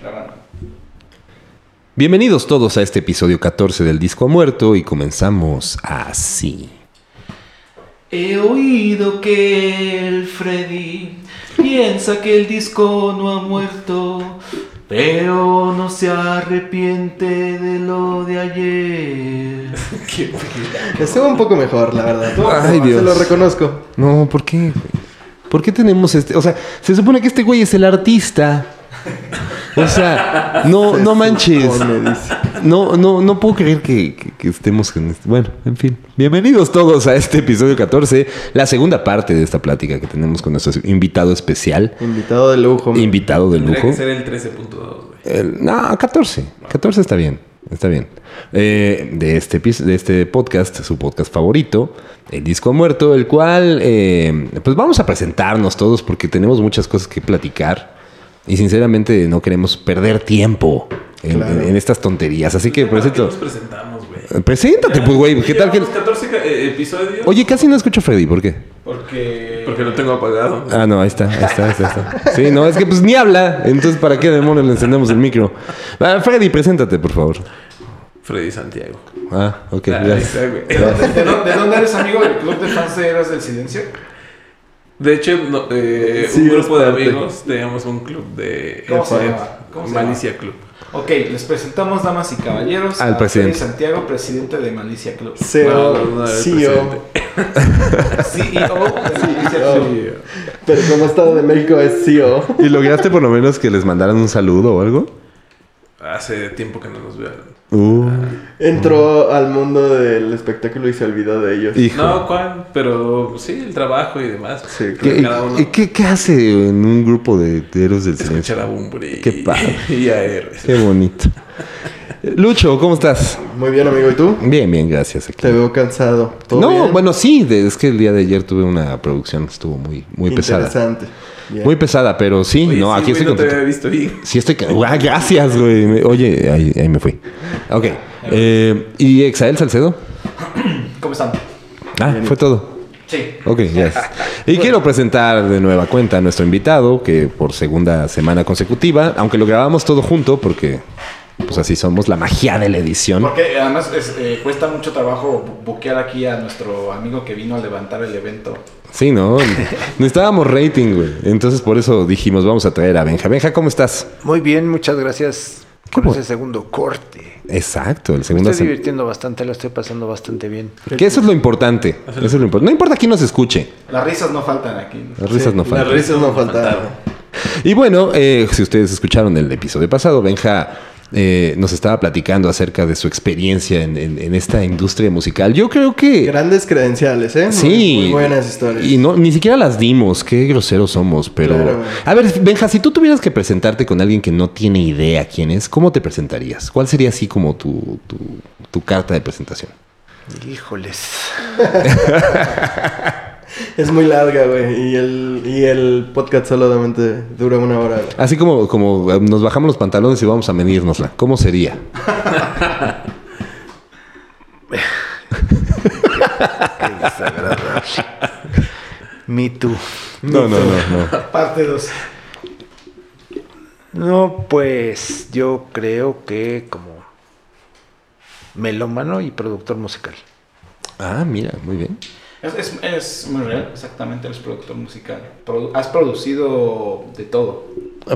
Grabando. Bienvenidos todos a este episodio 14 del Disco Muerto y comenzamos así. He oído que el Freddy piensa que el disco no ha muerto, pero no se arrepiente de lo de ayer. Estuvo un poco mejor, la verdad. Ay, Dios. Se lo reconozco. No, ¿por qué? ¿Por qué tenemos este? O sea, se supone que este güey es el artista. O sea, no, no manches. No, no, no puedo creer que, que- que estemos con este. Bueno, en fin. Bienvenidos todos a este episodio 14, la segunda parte de esta plática que tenemos con nuestro invitado especial. Invitado de lujo. man. Invitado de lujo. que ser el 13.2, güey. El- no, 14. 14 está bien. Está bien. Eh, de, este, de este podcast, su podcast favorito, El Disco Muerto, el cual, eh, pues vamos a presentarnos todos porque tenemos muchas cosas que platicar y sinceramente no queremos perder tiempo en, Claro. en- en estas tonterías. Así que ¿Para qué presento. nos presentamos, güey? Preséntate, pues, güey. ¿Qué tal que.? Llevamos 14 ca- eh, episodios. Oye, casi no escucho a Freddy. ¿Por qué? Porque. Porque lo tengo apagado. Ah, no, ahí está, ahí está, ahí está, ahí está. Sí, no, es que pues ni habla. Entonces, ¿para qué demonios le encendemos el micro? Ah, Freddy, preséntate, por favor. Freddy Santiago. Ah, ok, Ah, está, güey. ¿De dónde, de dónde- de dónde eres amigo del club de fans de Eras del Silencio? De hecho, no, eh, Sí, un grupo de amigos teníamos un club de ¿Cómo se llama? ¿Cómo se llama? Malicia Club. Ok, les presentamos, damas y caballeros, Al a presidente. Freddy Santiago, presidente de Malicia Club. CEO, No, no, CEO. presidente. CEO de Malicia Club. Pero como Estado de México es CEO. ¿Y lograste por lo menos que les mandaran un saludo o algo? Hace tiempo que no nos vean. Uh, Entró al mundo del espectáculo y se olvidó de ellos. hijo. No, ¿cuál? Pero sí, el trabajo y demás. Sí, ¿Qué, Cada uno y- qué- qué hace en un grupo de, de héroes del silencio? escuchar a Bumbri. Qué padre. Y a. Qué bonito. Lucho, ¿cómo estás? Muy bien, amigo. ¿Y tú? Bien, bien, gracias. aquí. Te veo cansado. ¿Todo No, bien? bueno, sí, de- es que el día de ayer tuve una producción que estuvo muy, muy pesada. Interesante. Muy pesada, pero sí, Oye, no, sí, aquí güey, estoy no te había visto bien. Sí, estoy. Ah, gracias, güey. Oye, ahí, ahí me fui. Ok. Eh, ¿Y Exael Salcedo? ¿Cómo están? Ah, fue todo. Sí. Ok, yes. Y quiero presentar de nueva cuenta a nuestro invitado, que por segunda semana consecutiva, aunque lo grabamos todo junto, porque pues así somos, la magia de la edición. Porque además es, eh, cuesta mucho trabajo bu- buquear aquí a nuestro amigo que vino a levantar el evento. Sí, ¿no? Necesitábamos rating, güey. Entonces por eso dijimos, vamos a traer a Benja. Benja, ¿cómo estás? Muy bien, muchas gracias por ese segundo corte. Exacto, el Me segundo... estoy sem- divirtiendo bastante, lo estoy pasando bastante bien. Que eso es lo importante. Eso es lo importante. No importa quién nos escuche. Las risas no faltan aquí. Las risas no faltan. Las risas no faltaron. Y bueno, eh, si ustedes escucharon el episodio pasado, Benja eh, nos estaba platicando acerca de su experiencia en, en- en esta industria musical. Yo creo que... Grandes credenciales, ¿eh? Muy- Sí. Muy, buenas historias. Y no, ni siquiera las dimos, qué groseros somos, pero... Claro. A ver, Benja, si tú tuvieras que presentarte con alguien que no tiene idea quién es, ¿cómo te presentarías? ¿Cuál sería así como tu, tu, tu carta de presentación? Híjoles. Es muy larga, güey. Y el, y el podcast solamente dura una hora. güey. Así como, como eh, nos bajamos los pantalones y vamos a medírnosla. ¿Cómo sería? Qué desagradable. Me too. No, no, no, no. Parte 2. No, pues yo creo que como melómano y productor musical. Ah, mira, muy bien. Es, es, es muy real, exactamente, eres productor musical. Produ- has producido de todo.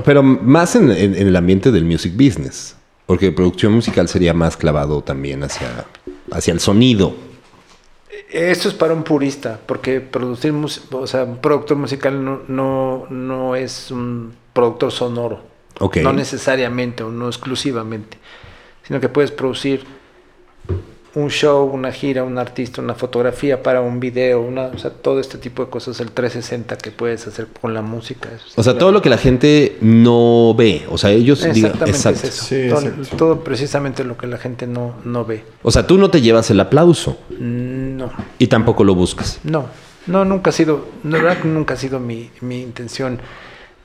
Pero más en, en- en el ambiente del music business. Porque producción musical sería más clavado también hacia, hacia el sonido. Eso es para un purista, porque producir o sea, un productor musical no, no, no es un productor sonoro. No necesariamente o no exclusivamente, sino que puedes producir un show, una gira, un artista, una fotografía para un video, una, o sea, todo este tipo de cosas, el 360 que puedes hacer con la música. eso O sea, todo lo que la gente no ve. O sea, ellos digan. Exactamente Exacto. es eso. Sí, todo, exacto. todo precisamente lo que la gente no, no ve. O sea, tú no te llevas el aplauso No, y tampoco lo buscas. no, no, nunca ha sido, la verdad que nunca ha sido mi, mi intención.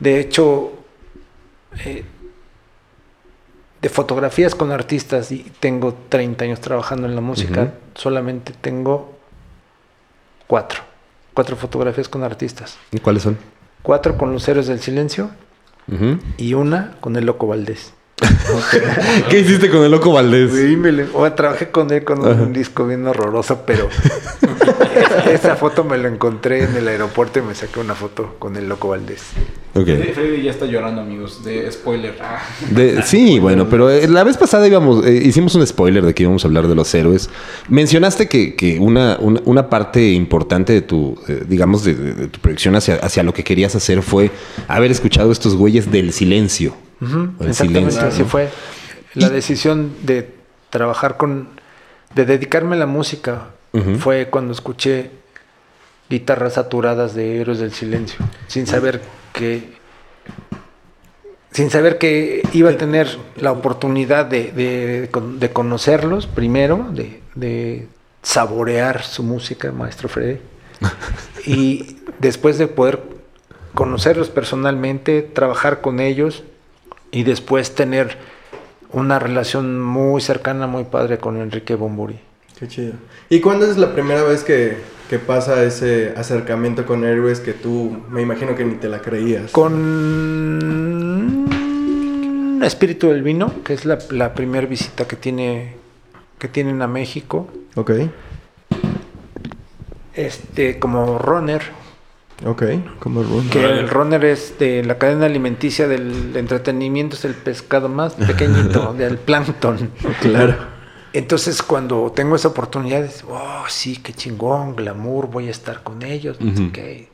De hecho, eh, de fotografías con artistas y tengo 30 años trabajando en la música, solamente tengo cuatro. Cuatro fotografías con artistas. ¿Y cuáles son? Cuatro con Luceros del Silencio, y una con el Loco Valdés. ¿Qué hiciste con el loco Valdés? Sí, me o trabajé con él con un disco bien horroroso, pero esa foto me lo encontré en el aeropuerto y me saqué una foto con el Loco Valdés. Freddy ya está llorando, amigos, de spoiler. Ah. De- sí, bueno, pero eh, la vez pasada íbamos, eh, hicimos un spoiler de que íbamos a hablar de los héroes. Mencionaste que, que una, una, una parte importante de tu, eh, digamos, de, de- de tu proyección hacia, hacia lo que querías hacer fue haber escuchado estos güeyes del silencio. Exactamente, silencio, así ¿no? fue. La decisión de trabajar con, de dedicarme a la música fue cuando escuché guitarras saturadas de Héroes del Silencio, sin saber que, sin saber que iba a tener la oportunidad de, de- de conocerlos primero, de, de saborear su música, maestro Freddy, y después de poder conocerlos personalmente, trabajar con ellos y después tener una relación muy cercana, muy padre con Enrique Bomburi. Qué chido. ¿Y cuándo es la primera vez que, que pasa ese acercamiento con héroes que tú, me imagino que ni te la creías? Con Espíritu del Vino, que es la, la primera visita que tiene que tienen a México, Ok, este como runner, ok, como Rune. que el runner es de la cadena alimenticia del entretenimiento, es el pescado más pequeñito, del plancton. Claro. Entonces cuando tengo esa oportunidad, es, oh, sí, qué chingón, glamour, voy a estar con ellos, Ujú. qué.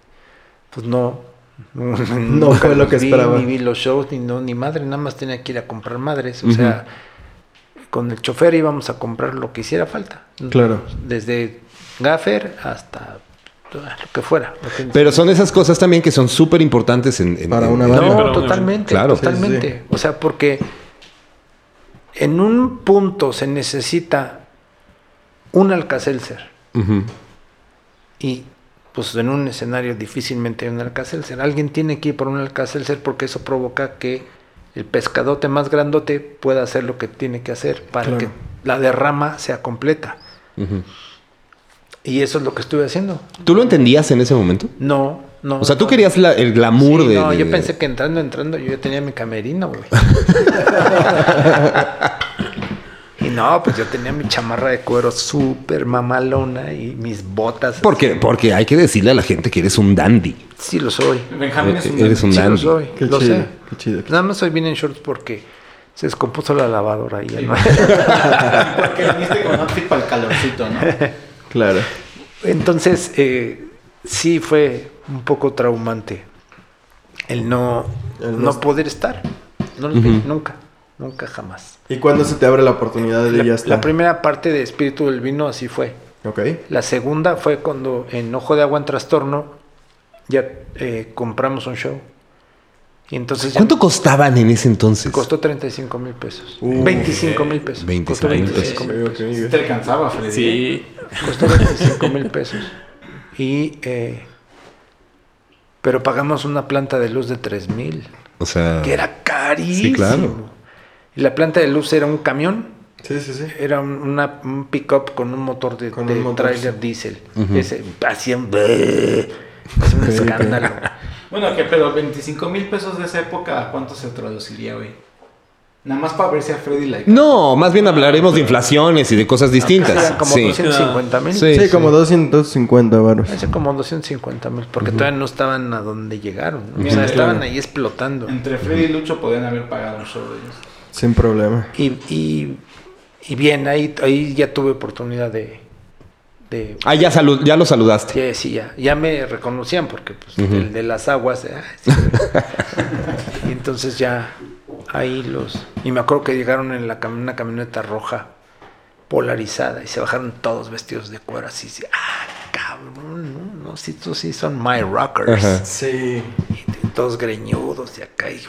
Pues no. No fue lo que vi, esperaba. Ni vi los shows, ni, no, ni madre, nada más tenía que ir a comprar madres. O sea, con el chofer íbamos a comprar lo que hiciera falta. Claro. Desde gaffer hasta lo que fuera. lo que- Pero son esas cosas también que son súper importantes en, en- Para en- una banda. No, pero- totalmente, Claro. totalmente. Sí, sí. O sea, porque en un punto se necesita un Alcacelser y pues en un escenario difícilmente hay un Alcacelser. Alguien tiene que ir por un Alcacelser porque eso provoca que el pescadote más grandote pueda hacer lo que tiene que hacer para Claro. que la derrama sea completa. Y eso es lo que estuve haciendo. ¿Tú lo entendías en ese momento? No, no. O sea, tú no. querías la- el glamour Sí, de... No, de- yo de- pensé que entrando, entrando, yo ya tenía mi camerino, güey. y no, pues yo tenía mi chamarra de cuero súper mamalona y mis botas. Porque, porque hay que decirle a la gente que eres un dandy. Sí lo soy. Benjamín es un Eres un Sí lo dandy. soy. Qué lo chido, sé. qué chido. Nada más soy bien en shorts porque se descompuso la lavadora y ya no- Porque viniste con outfit para el calorcito, ¿no? Claro. Entonces, eh, sí fue un poco traumante el no, El no poder estar. No los vi, nunca, nunca jamás. ¿Y cuándo se te abre la oportunidad de La, ya estar? la primera parte de Espíritu del Vino así fue. Ok. La segunda fue cuando en Ojo de Agua en Trastorno ya eh, compramos un show. Y entonces ya ¿Cuánto costaban en ese entonces? costó 35 mil pesos. Uh, 25 mil pesos. 25 Costó mil 25 Ok, mil ok, pesos. ok. Te alcanzaba, Freddy. Sí. Costó 25 mil pesos. Y, eh, pero pagamos una planta de luz de 3 mil, O sea... que era carísimo. Sí, claro. Y la planta de luz era un camión Sí, sí, sí. Era un, una- un pick-up con un motor de, Con de un motor, trailer sí. diésel. Ujú. Ese hacía un... Escándalo. Bueno, que pero 25 mil pesos de esa época, ¿a cuánto se traduciría, güey? Nada más para ver si a Freddy la... No, más bien hablaremos de inflaciones y de cosas distintas. Como Sí. 250 mil. Sí. Sí, como 250 varos. Hace como 250 mil, porque todavía no estaban a donde llegaron. ¿no? O sea, Claro. estaban ahí explotando. Entre Freddy y Lucho podían haber pagado un show de ellos. Sin problema. Y, y, y bien, ahí, ahí ya tuve oportunidad de... de Ah, ya, salu- ya lo saludaste. Sí, sí, ya, ya me reconocían porque pues, el de las aguas. eh, sí. y entonces ya ahí los. Y me acuerdo que llegaron en la cam- una camioneta roja polarizada y se bajaron todos vestidos de cuero así. sí, ah, cabrón, no, no, sí, estos sí son my rockers. Sí. Y todos greñudos y acá y. uf,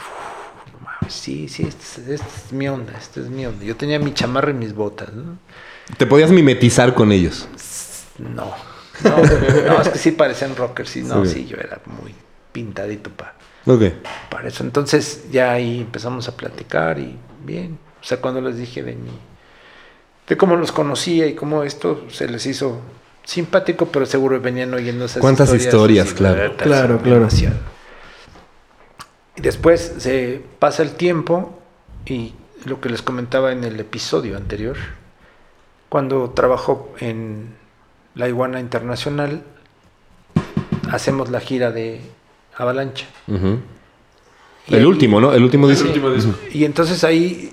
no mames, sí, sí, este, es- este es mi onda, este es mi onda. Yo tenía mi chamarra y mis botas, ¿no? Te podías mimetizar con ellos. No. No, no, es que sí parecían rockers, sí, no, sí, yo era muy pintadito para Ok. para eso. Entonces ya ahí empezamos a platicar y bien. O sea, cuando les dije de mi, de cómo los conocía y cómo esto se les hizo simpático, pero seguro venían oyendo esas ¿Cuántas historias, así, claro. "Verga, Claro, claro. demasiado". Y después se pasa el tiempo y lo que les comentaba en el episodio anterior, cuando trabajo en la Iguana Internacional, hacemos la gira de Avalancha. El ahí- último, ¿no? El último El disco. último disco. Y entonces ahí,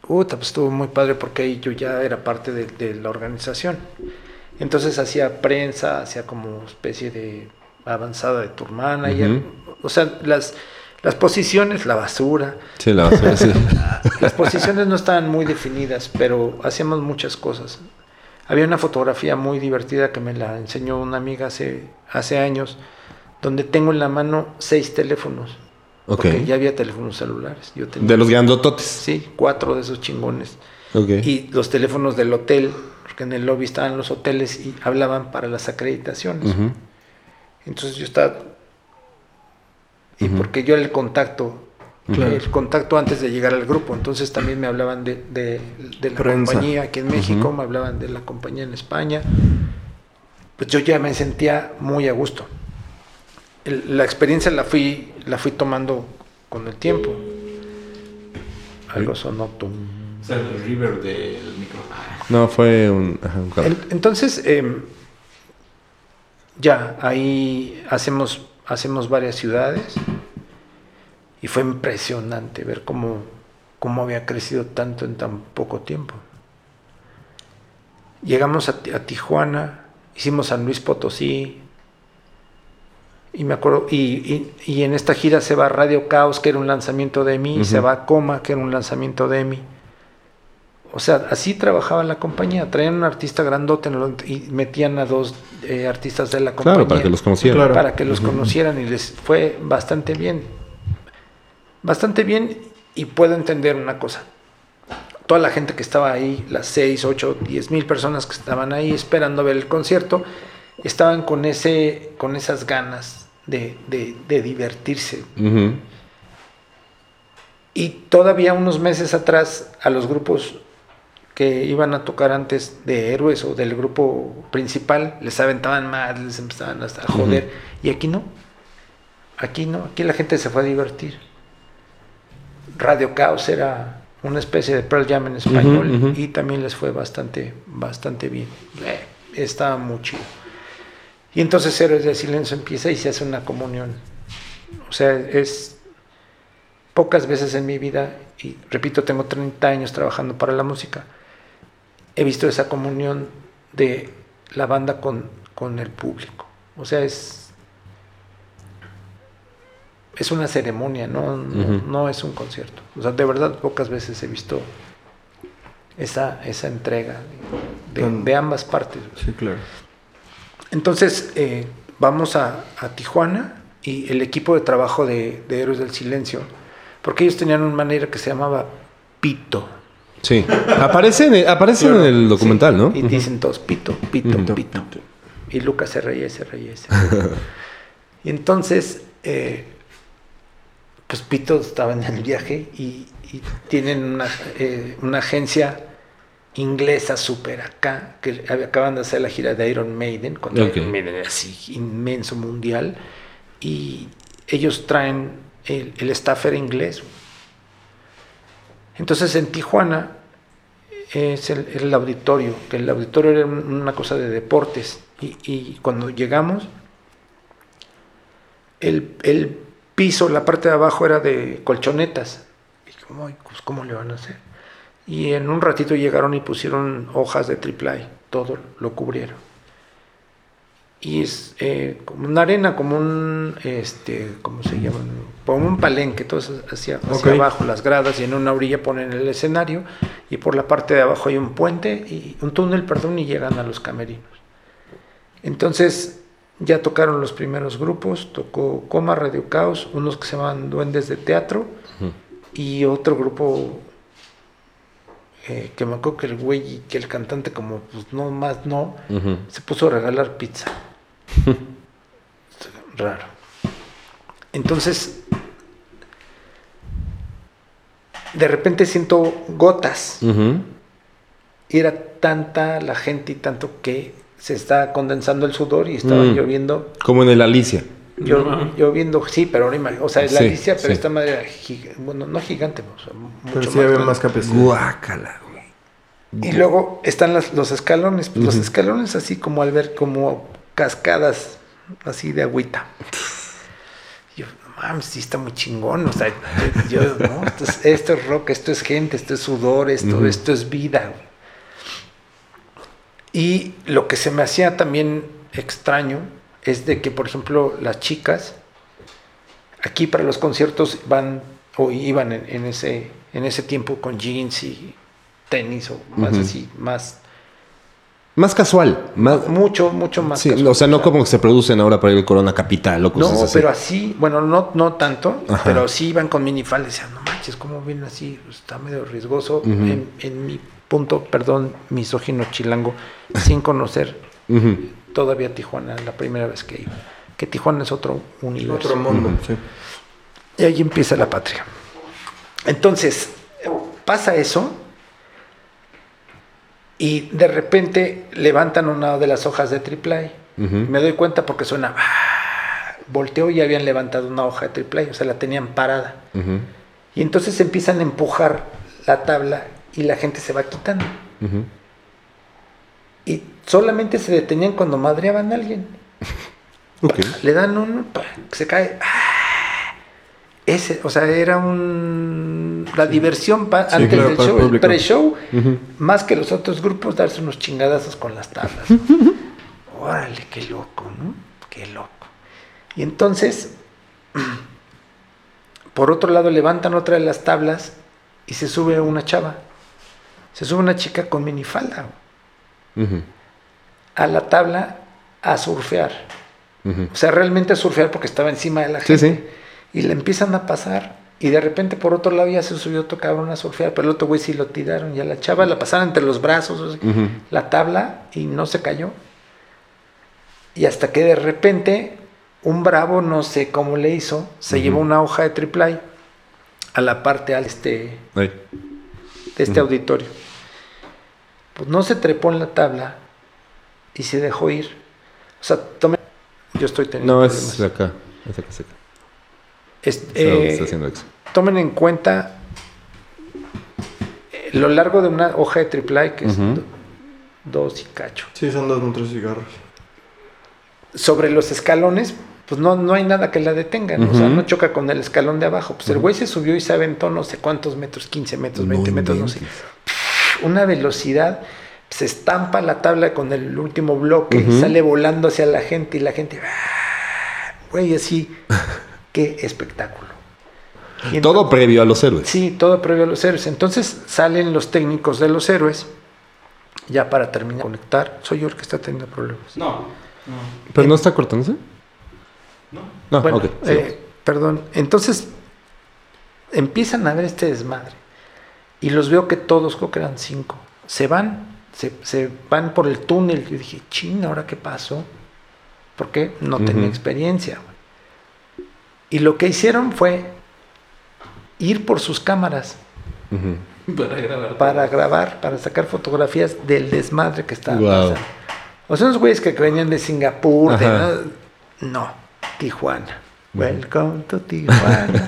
puta, pues estuvo muy padre porque ahí yo ya era parte de, de la organización. Entonces hacía prensa, hacía como especie de avanzada de tour manager. Ujú. O sea, las, las posiciones, la basura, Sí, la basura, sí. las posiciones no estaban muy definidas, pero hacíamos muchas cosas. Había una fotografía muy divertida que me la enseñó una amiga hace, hace años, donde tengo en la mano seis teléfonos. Ok. Porque ya había teléfonos celulares. Yo tenía, De los grandototes. Sí, cuatro de esos chingones. Ok. Y los teléfonos del hotel, porque en el lobby estaban los hoteles y hablaban para las acreditaciones. Entonces yo estaba... Y porque yo era el contacto, Claro. el contacto antes de llegar al grupo, entonces también me hablaban de, de- de la Prensa. compañía aquí en México, me hablaban de la compañía en España. Pues yo ya me sentía muy a gusto. El- la experiencia la fui, la fui tomando con el tiempo. Algo sonó tum. O sea, el river del micro. No, fue un... Entonces, em, ya, ahí hacemos, hacemos varias ciudades y fue impresionante ver cómo, cómo había crecido tanto en tan poco tiempo. Llegamos a, Ti- a Tijuana, hicimos San Luis Potosí, y me acuerdo, y, y- y en esta gira se va Radio Caos, que era un lanzamiento de mí, se Ujú. va Coma, que era un lanzamiento de mí. O sea, así trabajaba la compañía. Traían un artista grandote y metían a dos eh, artistas de la compañía. Claro, para que los conocieran. Claro. para que los conocieran y les fue bastante bien. Bastante bien y puedo entender una cosa. Toda la gente que estaba ahí, las 6, 8, 10 mil personas que estaban ahí esperando ver el concierto, estaban con, ese, con esas ganas de, de- de divertirse. Y todavía unos meses atrás a los grupos que iban a tocar antes de héroes o del grupo principal les aventaban más, les empezaban hasta a joder. Y aquí no. Aquí no. Aquí la gente se fue a divertir. Radio Caos era una especie de Pearl Jam en español Ujú, ujú. y también les fue bastante, bastante bien. Eh, estaba muy chido. Y entonces Héroes de Silencio empieza y se hace una comunión. O sea, es pocas veces en mi vida, y repito, tengo 30 años trabajando para la música, he visto esa comunión de la banda con, con el público. O sea, es, es una ceremonia, ¿no? No, es un concierto. O sea, de verdad, pocas veces he visto esa, esa entrega de, de- ambas partes. Sí, claro. Entonces, eh, vamos a, a Tijuana y el equipo de trabajo de, de Héroes del Silencio, porque ellos tenían un manager que se llamaba Pito. Sí. Aparece en el, aparece en el documental, Sí, ¿no? Y dicen todos Pito, Pito. Pito. Y Lucas se reía, y se reía. y se reía. y entonces, eh, pues Pito estaba en el viaje y, y tienen una, eh, una agencia inglesa súper acá, que acaban de hacer la gira de Iron Maiden, cuando Ok. Iron Maiden era así inmenso mundial, y ellos traen, el, el staff era inglés. Entonces en Tijuana es el, el auditorio, que el auditorio era un- una cosa de deportes, y, y cuando llegamos, el, el piso, la parte de abajo era de colchonetas. Y como, "Ay, pues, ¿cómo le van a hacer? Y en un ratito llegaron y pusieron hojas de triple todo lo cubrieron. Y es eh, como una arena, como un, este, ¿cómo se llama? Como un palenque, todo hacia, hacia abajo, las gradas, y en una orilla ponen el escenario, y por la parte de abajo hay un puente, y un túnel, perdón, y llegan a los camerinos. Entonces, ya tocaron los primeros grupos, tocó Coma, Radio Caos, unos que se llaman Duendes de Teatro, y otro grupo eh, que me acuerdo que el güey y que el cantante como pues no más no, se puso a regalar pizza. Raro. Entonces, de repente siento gotas. Y era tanta la gente y tanto que se está condensando el sudor y estaba Mm. lloviendo. Como en el Alicia. Yo, No mames. yo viendo, sí, pero ahora o sea, la Sí, Alicia, pero sí. esta madre era giga- bueno, no gigante, o sea, Pero mucho sí había más capacidad. Guácala, güey. Y luego están las- los escalones, pues, los escalones así como al ver como cascadas así de agüita. Yo, no mames, sí está muy chingón, o sea, yo, no, esto es, esto es rock, esto es gente, esto es sudor, esto, esto es vida. güey. Y lo que se me hacía también extraño es de que, por ejemplo, las chicas aquí para los conciertos van o iban en, en ese en ese tiempo con jeans y tenis o más así, más Más casual. Más, mucho mucho más. sí, casual. o sea, no como que se producen ahora para ir al Corona Capital o No, cosas así. pero así, bueno, no, no tanto, Ajá. pero sí iban con minifalda y decían, no manches, ¿cómo vienen así? Está medio riesgoso. En, en mi punto, perdón, misógino chilango, sin conocer todavía Tijuana, la primera vez que iba. Que Tijuana es otro universo. Otro mundo, sí. Y ahí empieza la patria. Entonces, pasa eso y de repente levantan una de las hojas de AAA. Ujú. Me doy cuenta porque suena... ¡ah! Volteo y habían levantado una hoja de AAA, o sea, la tenían parada. Y entonces empiezan a empujar la tabla y la gente se va quitando. Y solamente se detenían cuando madreaban a alguien. Ok. Le dan un... se cae. ¡ah! Ese, o sea, era un... La diversión pa- Sí, antes claro, del el show, el pre-show, más que los otros grupos, darse unos chingadazos con las tablas. Órale, qué loco, ¿no? Qué loco. Y entonces, por otro lado, levantan otra de las tablas y se sube una chava. Se sube una chica con minifalda a la tabla a surfear. O sea, realmente a surfear porque estaba encima de la gente. sí. Y le empiezan a pasar. Y de repente por otro lado ya se subió otro cabrón a surfear, pero el otro güey sí lo tiraron. Y a la chava la pasaron entre los brazos, la tabla, y no se cayó. Y hasta que de repente un bravo, no sé cómo le hizo, se llevó una hoja de triple a la parte al este, de este auditorio. Pues no se trepó en la tabla y se dejó ir. O sea, tome... Yo estoy teniendo No, problemas. es de acá. Es acá, es acá. Es- Está, eh, está haciendo eso. tomen en cuenta eh, lo largo de una hoja de triple que es do- dos y cacho. Sí, son dos metros cigarros. Sobre los escalones, pues no, no hay nada que la detenga, ¿no? o sea, no choca con el escalón de abajo. Pues el güey se subió y se aventó no sé cuántos metros, 15 metros, 20 No metros, no sé. Una velocidad, se estampa la tabla con el último bloque y sale volando hacia la gente y la gente, ¡ah! güey, así, qué espectáculo. Y Todo previo a los héroes. Sí, todo previo a los héroes. Entonces salen los técnicos de los héroes, ya para terminar de conectar. Soy yo el que está teniendo problemas. No, no, ¿Pero no está cortándose? no. No, bueno, eh, perdón. Entonces empiezan a ver este desmadre. Y los veo que todos, creo que eran cinco, se van, se, se van por el túnel. Yo dije, ching, ¿ahora qué pasó? Porque no tenía Ujú. experiencia. Y lo que hicieron fue ir por sus cámaras. Para grabar. para grabar, para sacar fotografías del desmadre que estaba pasando. O sea, unos güeyes que venían de Singapur, de- Ajá. no, Tijuana. Welcome to Tijuana.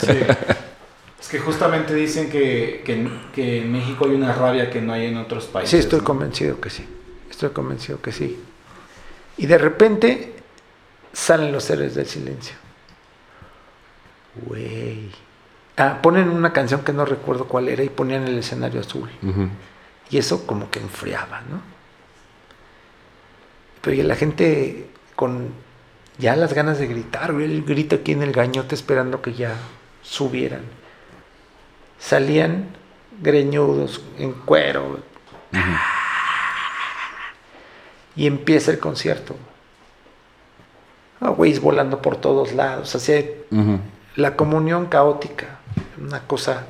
Es que justamente dicen que, que, que en México hay una rabia que no hay en otros países. Sí, estoy ¿no? convencido que sí. Estoy convencido que sí. Y de repente salen los héroes del silencio. Güey. Ah, ponen una canción que no recuerdo cuál era y ponían el escenario azul. Y eso como que enfriaba, ¿no? Pero y la gente con ya las ganas de gritar, güey, el grito aquí en el gañote esperando que ya subieran. Salían greñudos, en cuero. Y empieza el concierto. Ah, güeyes volando por todos lados. Así, la comunión caótica. Una cosa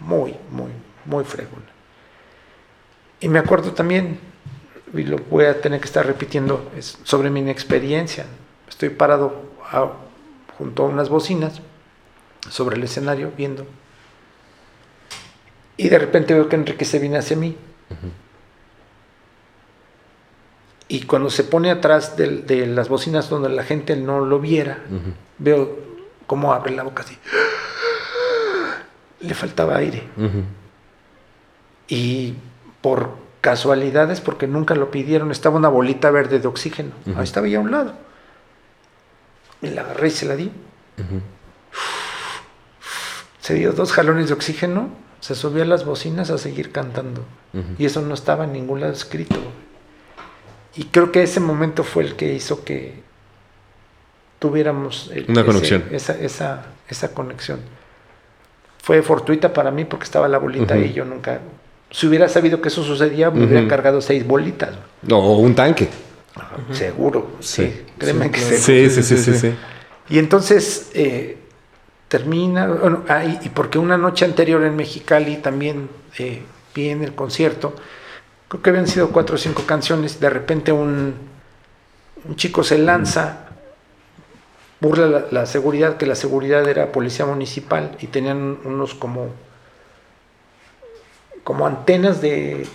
muy, muy, muy fregona. Y me acuerdo también, y lo voy a tener que estar repitiendo, es sobre mi inexperiencia. Estoy parado a- junto a unas bocinas sobre el escenario viendo. Y de repente veo que Enrique se viene hacia mí. Y cuando se pone atrás de, las bocinas donde la gente no lo viera, veo cómo abre la boca así. Le faltaba aire. Y por casualidades, porque nunca lo pidieron, estaba una bolita verde de oxígeno. Ahí estaba ya a un lado. Y la agarré y se la di. Se dio dos jalones de oxígeno, se subió a las bocinas a seguir cantando. Y eso no estaba en ningún lado escrito. Y creo que ese momento fue el que hizo que tuviéramos el- Una ese- conexión. esa, esa, esa conexión. Fue fortuita para mí porque estaba la bolita Ujú. y yo nunca... Si hubiera sabido que eso sucedía, me hubiera cargado seis bolitas. O un tanque. Seguro, sí. Sí. Créeme que seguro. Sí, sí, sí, sí, sí. Y entonces eh, termina, bueno, ah, y, porque una noche anterior en Mexicali también eh, vi en el concierto, creo que habían sido cuatro o cinco canciones, de repente un, un chico se lanza, burla la, la seguridad, que la seguridad era policía municipal y tenían unos como, como antenas de,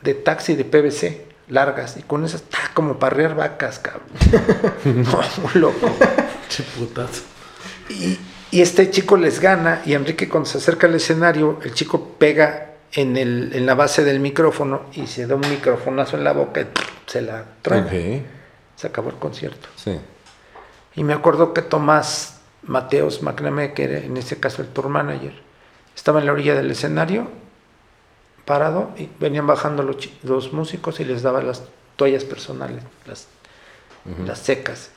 de taxi de PVC largas y con esas ¡tac! como para rear vacas, cabrón. no, muy loco. Che putazo. Y, y este chico les gana y Enrique cuando se acerca al escenario, el chico pega en, el, en la base del micrófono y se da un microfonazo en la boca y se la trae. Se acabó el concierto. Sí. Y me acuerdo que Tomás Mateos McNamee, que era en este caso el tour manager, estaba en la orilla del escenario, parado, y venían bajando los, los músicos y les daba las toallas personales, las, las secas.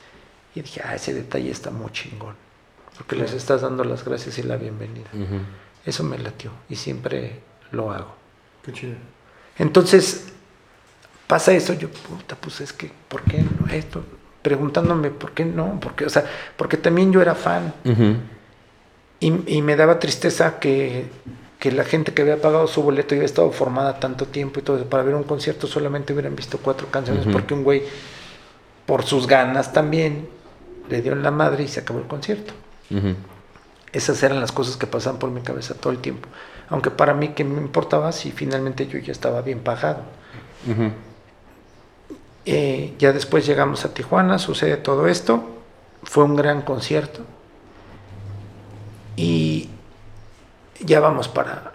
Y dije, ah, ese detalle está muy chingón, porque les estás dando las gracias y la bienvenida. Eso me latió y siempre lo hago. Qué chido. Entonces, pasa eso, yo, puta, pues es que, ¿por qué no esto? Preguntándome, ¿por qué no? Porque, o sea, porque también yo era fan y, y me daba tristeza que, que la gente que había pagado su boleto y había estado formada tanto tiempo y todo eso, para ver un concierto solamente hubieran visto cuatro canciones porque un güey, por sus ganas también, le dio en la madre y se acabó el concierto. Esas eran las cosas que pasaban por mi cabeza todo el tiempo. Aunque para mí, ¿qué me importaba si finalmente yo ya estaba bien pagado? Eh, ya después llegamos a Tijuana, sucede todo esto, fue un gran concierto y ya vamos para,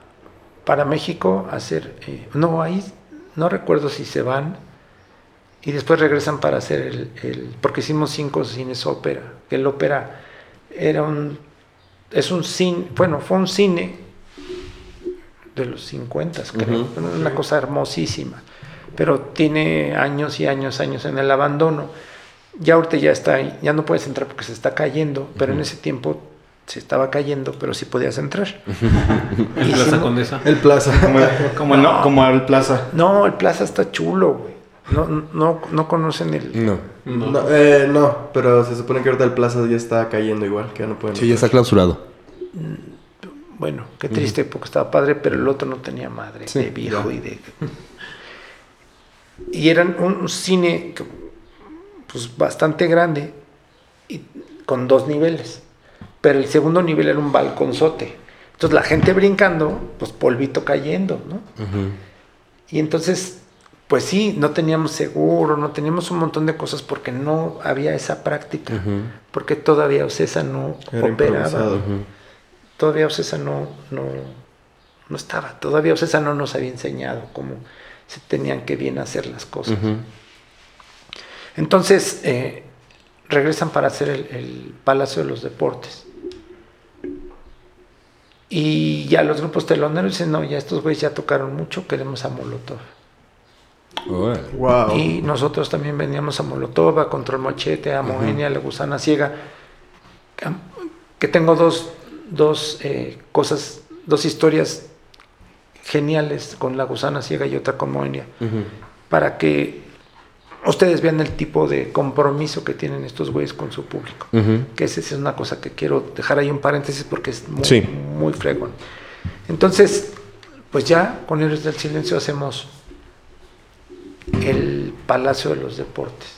para México a hacer, eh, no, ahí no recuerdo si se van y después regresan para hacer el, el- porque hicimos cinco cines ópera, que el ópera era un, es un cine, bueno, fue un cine de los 50, creo, una cosa hermosísima pero tiene años y años, años en el abandono. Ya ahorita ya está ya no puedes entrar porque se está cayendo, pero en ese tiempo se estaba cayendo, pero sí podías entrar. El Y Plaza si no- Condesa. El Plaza. Como, como, no, como el Plaza. No, el plaza está chulo, güey. No, no, no conocen el... No. No, eh, no, pero se supone que ahorita el Plaza ya está cayendo igual, que ya no pueden. Sí, ya está clausurado. Bueno, qué triste porque estaba padre, pero el otro no tenía madre, Sí, de viejo y de... Y eran un, cine que, pues bastante grande y con dos niveles, pero el segundo nivel era un balconzote. Entonces la gente brincando, pues polvito cayendo, ¿no? Y entonces, pues sí, no teníamos seguro, no teníamos un montón de cosas porque no había esa práctica, porque todavía Ocesa no Era operaba todavía Ocesa no, no, no estaba, todavía Ocesa no nos había enseñado cómo se tenían que bien hacer las cosas. Entonces eh, regresan para hacer el, el Palacio de los Deportes. Y ya los grupos teloneros dicen, no, ya estos güeyes ya tocaron mucho, queremos a Molotov. Wow. Y nosotros también veníamos a Molotov, a Control Machete, a Moenia, a La Gusana Ciega. Que tengo dos, dos eh, cosas, dos historias geniales con La Gusana Ciega y otra con Moenia. Para que ustedes vean el tipo de compromiso que tienen estos güeyes con su público. Que esa es una cosa que quiero dejar ahí un paréntesis porque es muy, Sí. muy fregón. Entonces, pues ya con Héroes del Silencio hacemos el Palacio de los Deportes.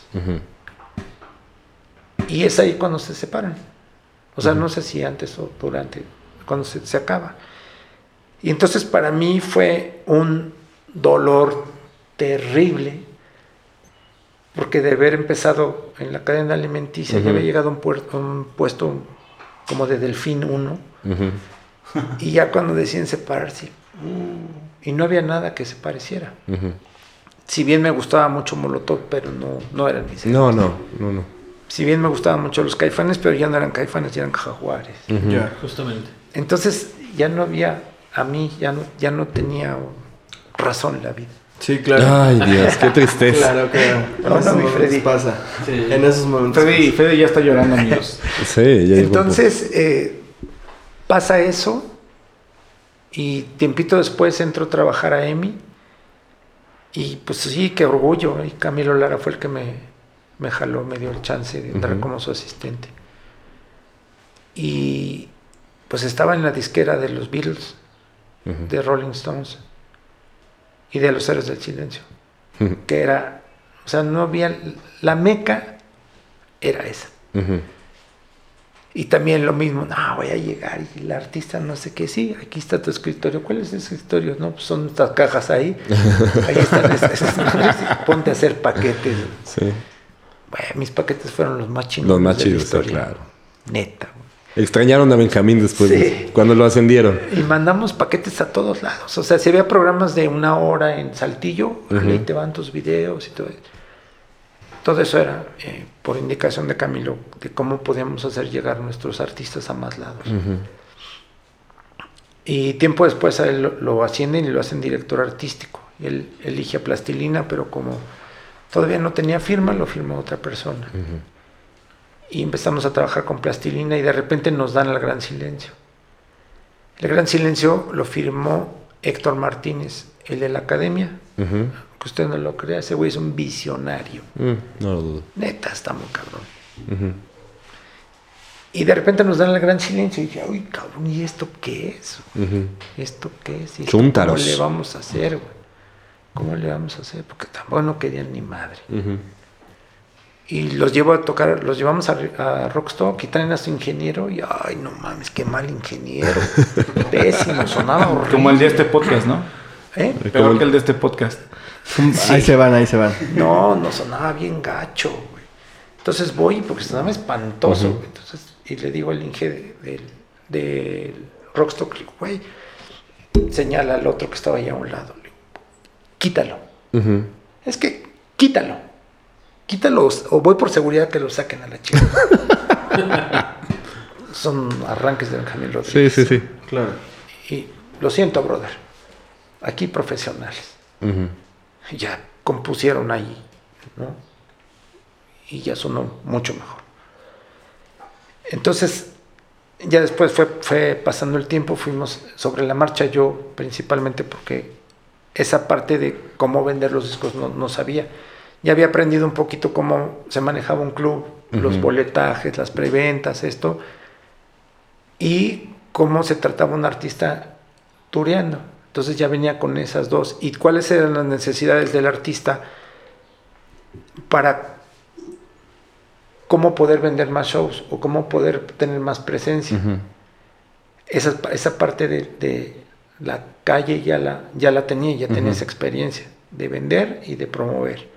Y es ahí cuando se separan. O sea, no sé si antes o durante, cuando se, se acaba. Y entonces para mí fue un dolor terrible, porque de haber empezado en la cadena alimenticia, ya había llegado a un, puer- un puesto como de Delfín 1, Ujú. y ya cuando deciden separarse, uh, y no había nada que se pareciera. Si bien me gustaba mucho Molotov, pero no, no eran mis No, no, no, no. Si bien me gustaban mucho los caifanes, pero ya no eran caifanes, ya eran jaguares. Ya. Justamente. Entonces ya no había, a mí ya no, ya no tenía razón la vida. Sí, claro. Ay, Dios, qué tristeza. Claro, claro. No, no, mi Freddy. pasa. Sí. En esos momentos. Fede, Fede ya está llorando, amigos. Sí, ya Entonces eh, pasa eso y tiempito después entro a trabajar a EMI y pues sí, qué orgullo. Y Camilo Lara fue el que me, me jaló, me dio el chance de entrar como su asistente. Y pues estaba en la disquera de los Beatles, de Rolling Stones y de los Héroes del Silencio, que era, o sea, no había, la meca era esa. Y también lo mismo, no, voy a llegar y el artista no sé qué, sí, aquí está tu escritorio. ¿Cuál es ese escritorio? No, pues son estas cajas ahí. Ahí están, esas- esas- ponte a hacer paquetes. Sí. Bueno, mis paquetes fueron los más chidos. Los más chidos, claro. Neta. güey. Extrañaron a Benjamín después, de Sí. eso, cuando lo ascendieron. Y mandamos paquetes a todos lados. O sea, si había programas de una hora en Saltillo, ahí Ujú. te van tus videos y todo. Todo eso era eh, por indicación de Camilo, de cómo podíamos hacer llegar nuestros artistas a más lados. Y tiempo después a él lo, lo ascienden y lo hacen director artístico. Y él elige a Plastilina, pero como todavía no tenía firma, lo firmó otra persona. Y empezamos a trabajar con Plastilina y de repente nos dan el Gran Silencio. El Gran Silencio lo firmó Héctor Martínez, el de la academia. Que usted no lo crea, ese güey es un visionario. Mm, no lo dudo. Neta, está muy cabrón. Y de repente nos dan el Gran Silencio y dije, uy, cabrón, ¿y esto qué es? ¿Esto qué es? ¿Y esto Chúntaros. ¿Cómo le vamos a hacer, güey? ¿Cómo le vamos a hacer? Porque tampoco no querían ni madre. Y los llevo a tocar, los llevamos a, a Rockstock y traen a su ingeniero y, ay, no mames, qué mal ingeniero. Pésimo, sonaba horrible. Como el de este podcast, ¿no? ¿Eh? Peor que el de este podcast. Ahí se van, ahí se van. No, no sonaba bien gacho, güey. Entonces voy porque sonaba espantoso. Ujú. güey. Entonces, y le digo al Inge de- del, del Rockstock, le digo, güey, señala al otro que estaba allá a un lado. Le digo, quítalo. Es que quítalo. Quítalo o voy por seguridad que lo saquen a la chica. Son arranques de Benjamín Sí, Rodríguez. sí, sí. Claro. Y lo siento, brother. Aquí profesionales. Ujú. Ya compusieron ahí, ¿no? Y ya sonó mucho mejor. Entonces, ya después fue, fue pasando el tiempo, fuimos sobre la marcha yo principalmente porque esa parte de cómo vender los discos no, no sabía. Ya había aprendido un poquito cómo se manejaba un club, los boletajes, las preventas, esto, y cómo se trataba un artista tureando. Entonces ya venía con esas dos. ¿Y cuáles eran las necesidades del artista para cómo poder vender más shows o cómo poder tener más presencia? Esa, esa parte de, de la calle ya la, ya la tenía, ya tenía esa experiencia de vender y de promover.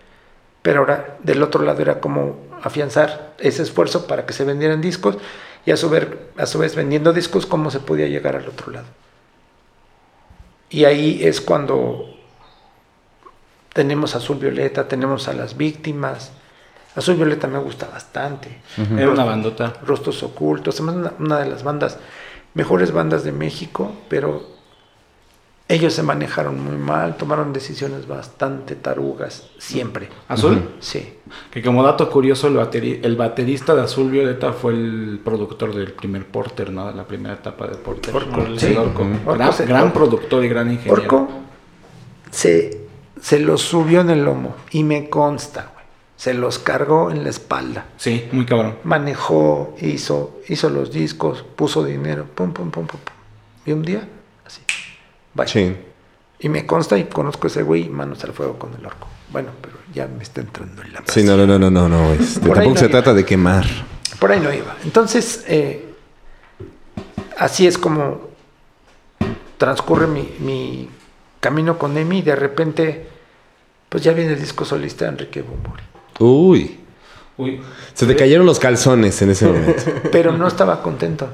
Pero ahora del otro lado era como afianzar ese esfuerzo para que se vendieran discos y a su, ver, a su vez vendiendo discos cómo se podía llegar al otro lado. Y ahí es cuando tenemos Azul Violeta, tenemos a las víctimas. Azul Violeta me gusta bastante. Era una bandota. Rostros Ocultos, además una, una de las bandas, mejores bandas de México, pero ellos se manejaron muy mal, tomaron decisiones bastante tarugas, siempre. ¿Azul? Sí. Que como dato curioso, el, bateri- el baterista de Azul Violeta fue el productor del primer Porter, ¿no? De la primera etapa de Porter. Orco, sí. Orco. Gran, se- productor y gran ingeniero. Orco se, se los subió en el lomo y me consta, güey. Se los cargó en la espalda. Sí, muy cabrón. Manejó, hizo, hizo los discos, puso dinero, pum, pum, pum, pum. pum. Y un día. Bye. Sí. Y me consta y conozco a ese güey, manos al fuego con el orco. Bueno, pero ya me está entrando en la Sí, no, no, no, no, no, no. este, Por ahí tampoco no se iba. trata de quemar. Por ahí no iba. Entonces, eh, así es como transcurre mi, mi camino con Emi y de repente, pues ya viene el disco solista de Enrique Bumburi. Uy. Uy. Se te cayeron los calzones en ese momento. Pero no estaba contento.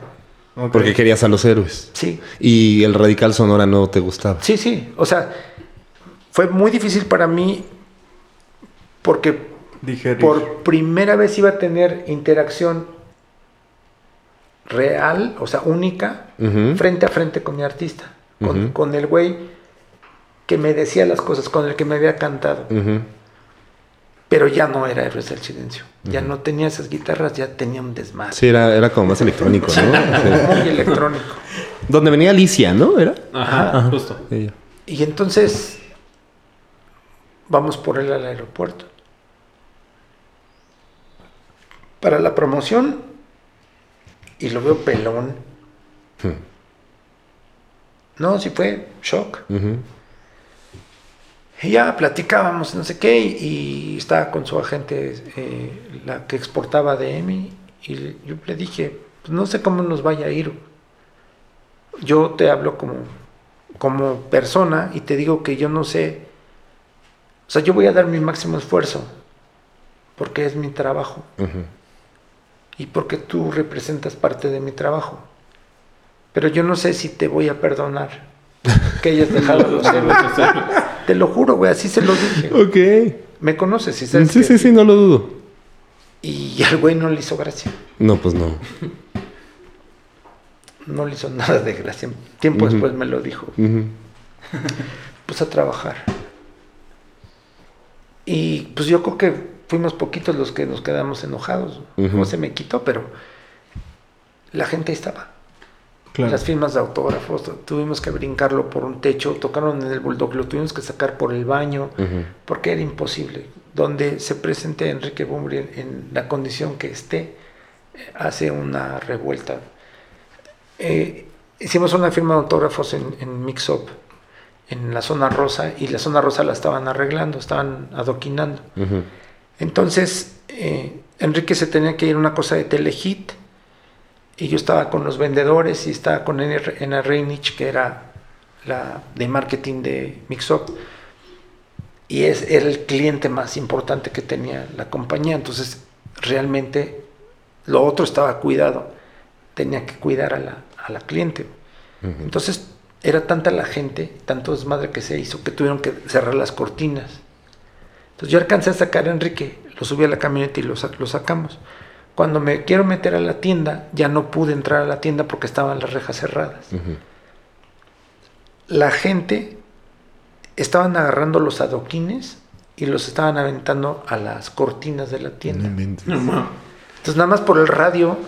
Porque querías a los héroes. Sí, Y el radical sonora no te gustaba. sí, sí. O sea, fue muy difícil para mí porque Digerir. por primera vez iba a tener interacción real, o sea, única, frente a frente con mi artista, con, el güey que me decía las cosas, con el que me había cantado. Ujú. Pero ya no era Héroes del Silencio. Ya no tenía esas guitarras, ya tenía un desmadre. Sí, era, era como más electrónico, ¿no? Sí. Muy electrónico. Donde venía Alicia, ¿no? ¿Era? Ajá, justo. Ella. Y entonces vamos por él al aeropuerto. Para la promoción y lo veo pelón. Hmm. No, sí fue shock. Y ya platicábamos, no sé qué, y, y estaba con su agente, eh, la que exportaba de EMI, y yo le dije, pues no sé cómo nos vaya a ir. Yo te hablo como, como persona y te digo que yo no sé, o sea, yo voy a dar mi máximo esfuerzo, porque es mi trabajo, y porque tú representas parte de mi trabajo. Pero yo no sé si te voy a perdonar que hayas dejado los héroes. Te lo juro, güey, así se lo dije. Ok. Me conoces y sabes Sí, sí, sí, no lo dudo. Y al güey no le hizo gracia. No, pues no. No le hizo nada de gracia. Tiempo después me lo dijo. Ujú. Pues a trabajar. Y pues yo creo que fuimos poquitos los que nos quedamos enojados. No se me quitó, pero la gente estaba. Claro. Las firmas de autógrafos, tu- tuvimos que brincarlo por un techo, tocaron en el bulldog, lo tuvimos que sacar por el baño, porque era imposible. Donde se presente Enrique Bumbri en, la condición que esté, eh, hace una revuelta. Eh, hicimos una firma de autógrafos en, en Mix Up, en la zona rosa, y la zona rosa la estaban arreglando, estaban adoquinando. Entonces, eh, Enrique se tenía que ir a una cosa de Telehit, y yo estaba con los vendedores y estaba con Ena Reinich, que era la de marketing de Mixup, y es, era el cliente más importante que tenía la compañía. Entonces, realmente lo otro estaba cuidado, tenía que cuidar a la, a la cliente. Entonces, era tanta la gente, tanto desmadre que se hizo, que tuvieron que cerrar las cortinas. Entonces yo alcancé a sacar a Enrique, lo subí a la camioneta y lo, lo sacamos. Cuando me quiero meter a la tienda, ya no pude entrar a la tienda porque estaban las rejas cerradas. La gente estaban agarrando los adoquines y los estaban aventando a las cortinas de la tienda. Entonces nada más por el radio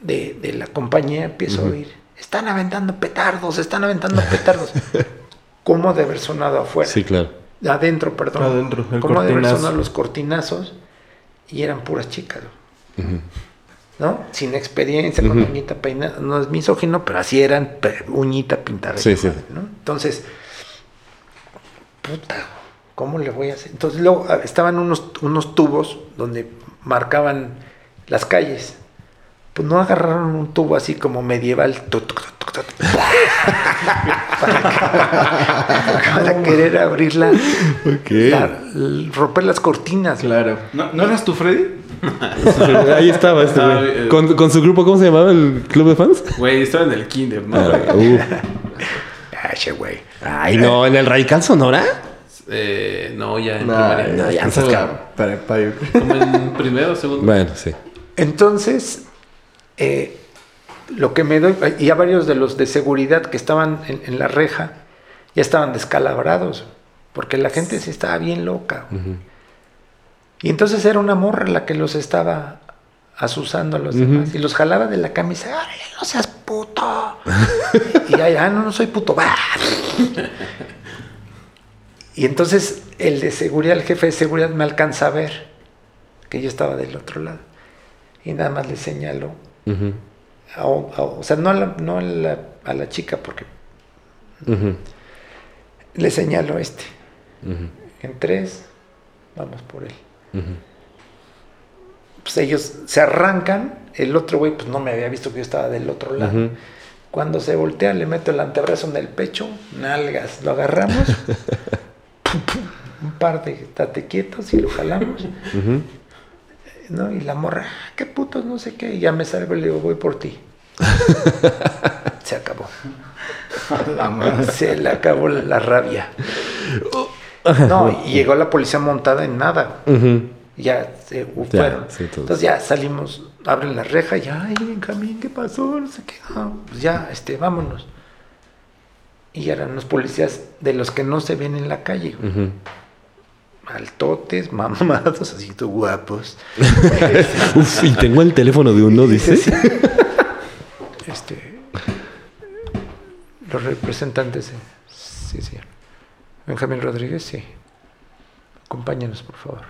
de, de la compañía empiezo a oír, están aventando petardos, están aventando petardos. ¿Cómo de haber sonado afuera? Sí, claro. Adentro, perdón. Adentro, el ¿Cómo de haber cortinazo. sonado los cortinazos? Y eran puras chicas. ¿No? Sin experiencia, con uñita peinada. No es misógino, pero así eran, uñita pintada. Sí, sí. ¿no? Entonces, puta, ¿cómo le voy a hacer? Entonces luego ah, estaban unos, unos tubos donde marcaban las calles. Pues no agarraron un tubo así como medieval. tuc, tuc, tuc, tuc, tuc, para, querer abrirla, la- romper las cortinas. Claro. ¿No, ¿no eras tú, Freddy? Ahí estaba este Ah, güey. eh. ¿Con, con su grupo, ¿cómo se llamaba el club de fans? Güey, estaba en el kinder, ¿no? Ah, uh. Ah, ese güey. Ay, no, en el radical sonora. Eh, no, ya en No, primaria. no, ya esa estás es la cabrón. prepa, yo creo. Como en primero o segundo. Bueno, sí. Entonces, eh, lo que me doy, y a varios de los de seguridad que estaban en, en la reja, ya estaban descalabrados, porque la gente sí estaba bien loca. Y entonces era una morra la que los estaba asusando a los demás, y los jalaba de la camisa, ¡Órale, no seas puto! y ya, ya, no, no soy puto, va. Y entonces el de seguridad, el jefe de seguridad me alcanza a ver que yo estaba del otro lado. Y nada más le señaló, A- a- o sea, no, a la, no a, la, a la chica, porque le señaló a este. En tres, vamos por él. Pues ellos se arrancan, el otro güey pues no me había visto que yo estaba del otro lado. Cuando se voltea, le meto el antebrazo en el pecho, nalgas, lo agarramos. un par de tate quietos y lo jalamos. ¿No? Y la morra, "Ah, qué putos, no sé qué. Y ya me salgo y le digo, voy por ti. Se acabó. Se le acabó la, la rabia. No, y llegó la policía montada en nada. Ya se fueron. sí. Entonces ya salimos, abren la reja, ya, ay, Benjamín, ¿qué pasó? No sé qué. No, pues ya, este, vámonos. Y eran unos policías de los que no se ven en la calle. Altotes, mamados, así tú guapos. Uf, y tengo el teléfono de uno, dice. Este, los representantes, de- sí, sí. Benjamín Rodríguez, sí. Acompáñanos, por favor.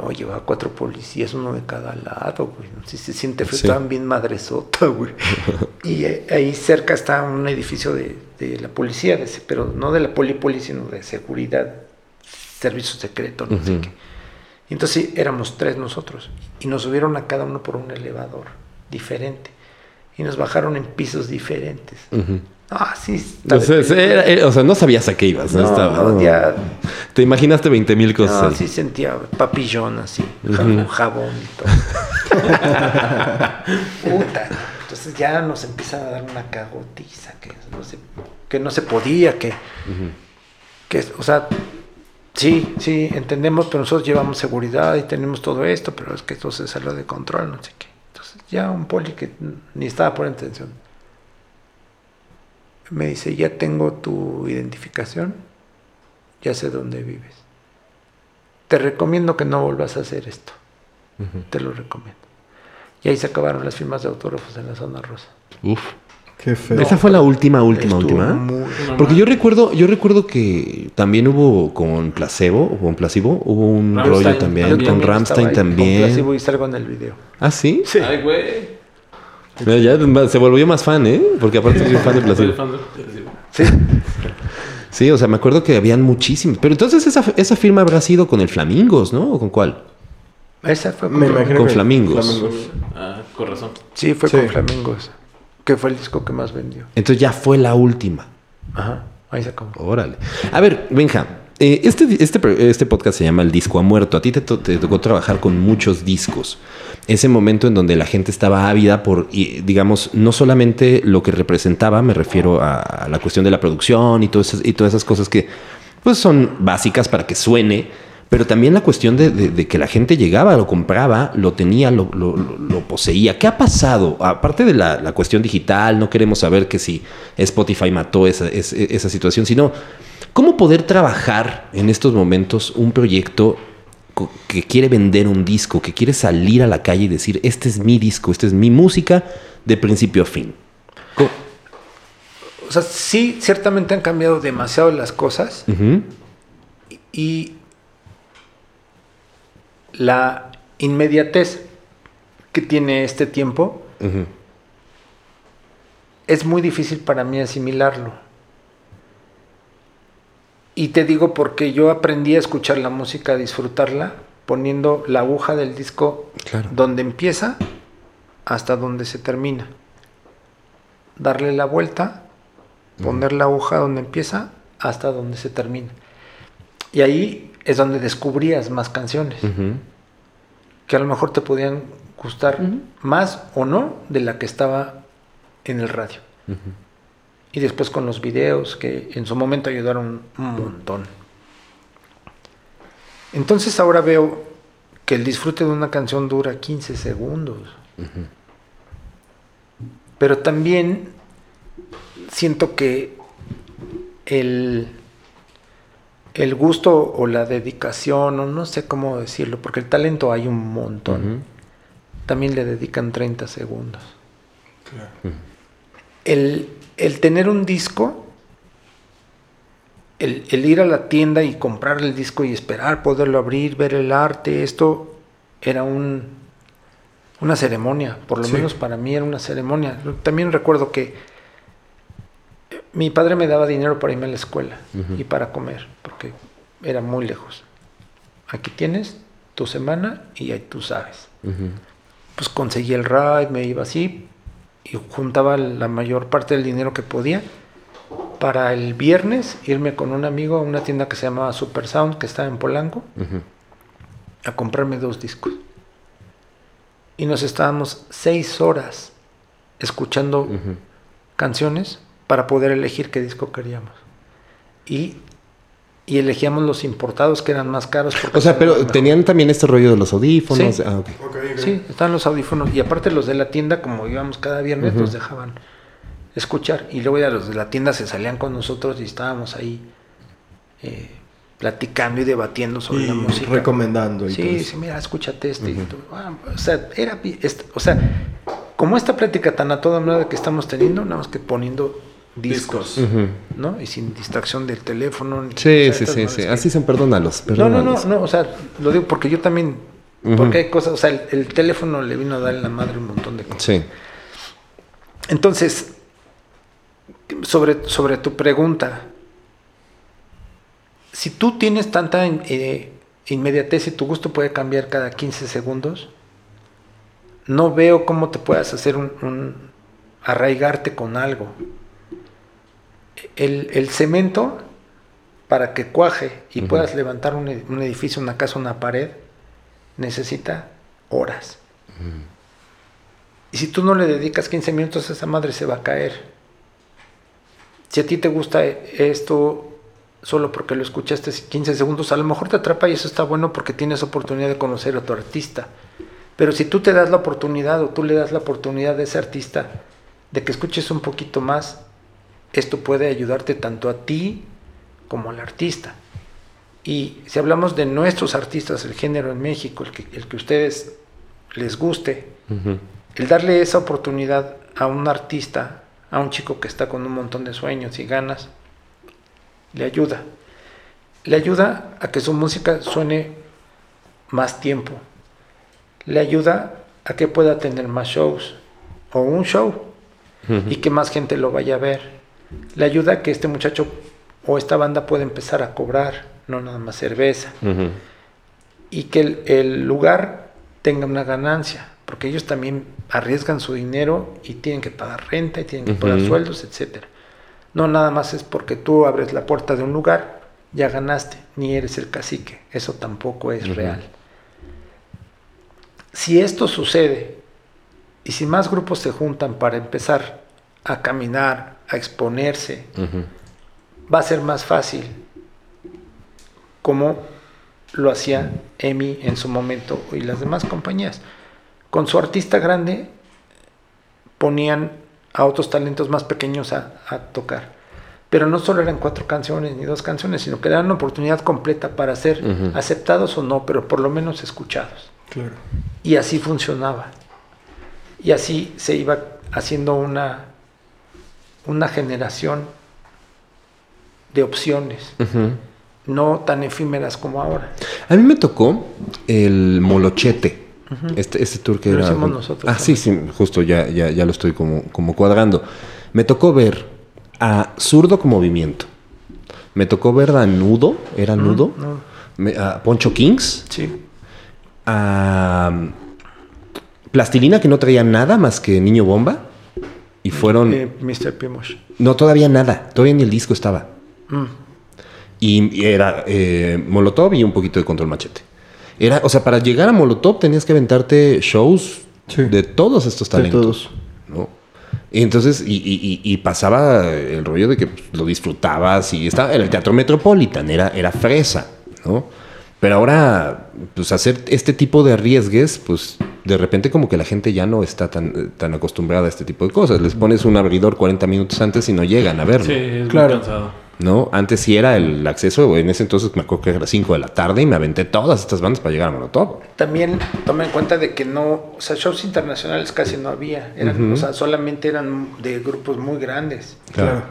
Oye, va cuatro policías, uno de cada lado, güey. Si se siente feo, Sí. estaban bien madresota, güey. y eh, ahí cerca está un edificio de, de la policía, de pero no de la poli-poli, sino de seguridad, servicio secreto, no sé qué. Y entonces sí, éramos tres nosotros. Y nos subieron a cada uno por un elevador diferente. Y nos bajaron en pisos diferentes. Ah, sí. O sea, de película. era- era- o sea, no sabías a qué ibas. No, No, Estaba- no, ya Te imaginaste 20 mil cosas. No, sí sentía papillón así, jabón y todo. Puta. Entonces ya nos empiezan a dar una cagotiza que no se, que no se podía, que, que, o sea, sí, sí, entendemos, pero nosotros llevamos seguridad y tenemos todo esto, pero es que esto se salió de control, no sé qué. Entonces ya un poli que ni estaba por intención me dice, ya tengo tu identificación, ya sé dónde vives. Te recomiendo que no vuelvas a hacer esto. Te lo recomiendo. Y ahí se acabaron las firmas de autógrafos en la zona rosa. Uf. Qué feo. Esa fue la última, última, Estuvo última. muy- Porque yo recuerdo, yo recuerdo que también hubo con placebo, o con placebo, hubo un Rammstein rollo también, con Ramstein ahí, con también. Placebo y salgo en el video. Ah, sí. Ay, güey. Mira, ya se volvió más fan, ¿eh? Porque aparte soy fan de placebo. Sí. Sí, o sea, me acuerdo que habían muchísimos. Pero entonces esa, esa firma habrá sido con el Flamingos, ¿no? ¿O con cuál? Esa fue Me con, imagino Con Flamingos. Ah, con razón. Sí, fue Sí. con Flamingos. Que fue el disco que más vendió. Entonces ya fue la última. Ajá. Ahí se acabó. Órale. A ver, Benja, eh, este, este, este podcast se llama El Disco ha Muerto. A ti te, to- te tocó trabajar con muchos discos. Ese momento en donde la gente estaba ávida por, digamos, no solamente lo que representaba, me refiero a, a la cuestión de la producción y, todo esas- y todas esas cosas que pues son básicas para que suene, pero también la cuestión de, de- de que la gente llegaba, lo compraba, lo tenía, lo, lo- lo- lo poseía. ¿Qué ha pasado? Aparte de la, la cuestión digital, no queremos saber que si Spotify mató esa, es- esa situación, sino cómo poder trabajar en estos momentos un proyecto que quiere vender un disco, que quiere salir a la calle y decir, este es mi disco, esta es mi música de principio a fin. O sea, sí, ciertamente han cambiado demasiado las cosas. Y la inmediatez que tiene este tiempo es muy difícil para mí asimilarlo. Y te digo porque yo aprendí a escuchar la música, a disfrutarla, poniendo la aguja del disco Claro. donde empieza hasta donde se termina. Darle la vuelta, poner la aguja donde empieza hasta donde se termina. Y ahí es donde descubrías más canciones que a lo mejor te podían gustar más o no de la que estaba en el radio. Y después con los videos que en su momento ayudaron un montón. Entonces ahora veo que el disfrute de una canción dura 15 segundos. Pero también siento que el, el gusto o la dedicación, o no sé cómo decirlo, porque el talento hay un montón. También le dedican 30 segundos. El, el tener un disco, el, el ir a la tienda y comprar el disco y esperar poderlo abrir, ver el arte, esto era un, una ceremonia, por lo Sí. menos para mí era una ceremonia. También recuerdo que mi padre me daba dinero para irme a la escuela y para comer, porque era muy lejos. Aquí tienes tu semana y ahí tú sabes. Pues conseguí el ride, me iba así y juntaba la mayor parte del dinero que podía para el viernes irme con un amigo a una tienda que se llamaba Super Sound, que está en Polanco, a comprarme dos discos. Y nos estábamos seis horas escuchando canciones para poder elegir qué disco queríamos. Y, y elegíamos los importados que eran más caros. O sea, pero tenían también este rollo de los audífonos. Sí. Ah. Sí, estaban los audífonos. Y aparte los de la tienda, como íbamos cada viernes, Ujú. nos dejaban escuchar. Y luego ya los de la tienda se salían con nosotros y estábamos ahí eh, platicando y debatiendo sobre la música. recomendando y todo Sí, sí, mira, escúchate este. y tú, ah, o sea, era, o sea, como esta plática tan a toda manera que estamos teniendo, nada más que poniendo discos. ¿no? Y sin distracción del teléfono. ni- Sí, o sea, sí, sí, sí. que- Así son, perdónalos. no, no, no, perdónalos. no, o sea, lo digo porque yo también, porque hay cosas, o sea, el, el teléfono le vino a dar en la madre un montón de cosas. Sí. Entonces, sobre, sobre tu pregunta, si tú tienes tanta eh, inmediatez y tu gusto puede cambiar cada 15 segundos, no veo cómo te puedas hacer un, un- arraigarte con algo. El, el cemento, para que cuaje y puedas levantar un, ed- un edificio, una casa, una pared, necesita horas. Y si tú no le dedicas 15 minutos, esa madre se va a caer. Si a ti te gusta esto solo porque lo escuchaste 15 segundos, a lo mejor te atrapa y eso está bueno porque tienes oportunidad de conocer a tu artista. Pero si tú te das la oportunidad o tú le das la oportunidad a ese artista de que escuches un poquito más, esto puede ayudarte tanto a ti como al artista. Y si hablamos de nuestros artistas, el género en México, el que, el que a ustedes les guste, el darle esa oportunidad a un artista, a un chico que está con un montón de sueños y ganas, le ayuda. Le ayuda a que su música suene más tiempo. Le ayuda a que pueda tener más shows o un show y que más gente lo vaya a ver. Le ayuda que este muchacho o esta banda pueda empezar a cobrar, no nada más cerveza y que el, el lugar tenga una ganancia, porque ellos también arriesgan su dinero y tienen que pagar renta y tienen que pagar sueldos, etcétera. No nada más es porque tú abres la puerta de un lugar, ya ganaste, ni eres el cacique, eso tampoco es real. Si esto sucede y si más grupos se juntan para empezar a caminar, a exponerse, va a ser más fácil, como lo hacía Emi en su momento y las demás compañías. Con su artista grande ponían a otros talentos más pequeños a, a tocar. Pero no solo eran cuatro canciones ni dos canciones, sino que daban una oportunidad completa para ser aceptados o no, pero por lo menos escuchados. Claro. Y así funcionaba. Y así se iba haciendo una, una generación de opciones, no tan efímeras como ahora. A mí me tocó el Molochete. Este, este tour que Lo era. hicimos nosotros Ah, sí, sí, justo ya, ya, ya lo estoy como, como cuadrando. Me tocó ver a Zurdo con Movimiento. Me tocó ver a Nudo, era Nudo. no. Me- a Poncho Kings. Sí. A um, Plastilina, que no traía nada más que Niño Bomba. Y fueron. Eh, Mr. Pimosh. No, todavía nada. Todavía ni el disco estaba. Mm. Y, y era eh, Molotov y un poquito de Control Machete. Era, o sea, para llegar a Molotov tenías que aventarte shows Sí. de todos estos De talentos. todos. ¿no? Y entonces, y, y- y- y pasaba el rollo de que pues, lo disfrutabas y estaba en el Teatro Metropolitan, era, era fresa, ¿no? Pero ahora, pues hacer este tipo de arriesgues, pues de repente como que la gente ya no está tan, tan acostumbrada a este tipo de cosas. Les pones un abridor 40 minutos antes y no llegan a verlo. Sí, es Claro. muy cansado. ¿no? Antes sí era el acceso, en ese entonces me acuerdo que era las 5 de la tarde y me aventé todas estas bandas para llegar a Molotov. También toma en cuenta de que no, o sea, shows internacionales casi no había, eran, o sea, solamente eran de grupos muy grandes. Claro.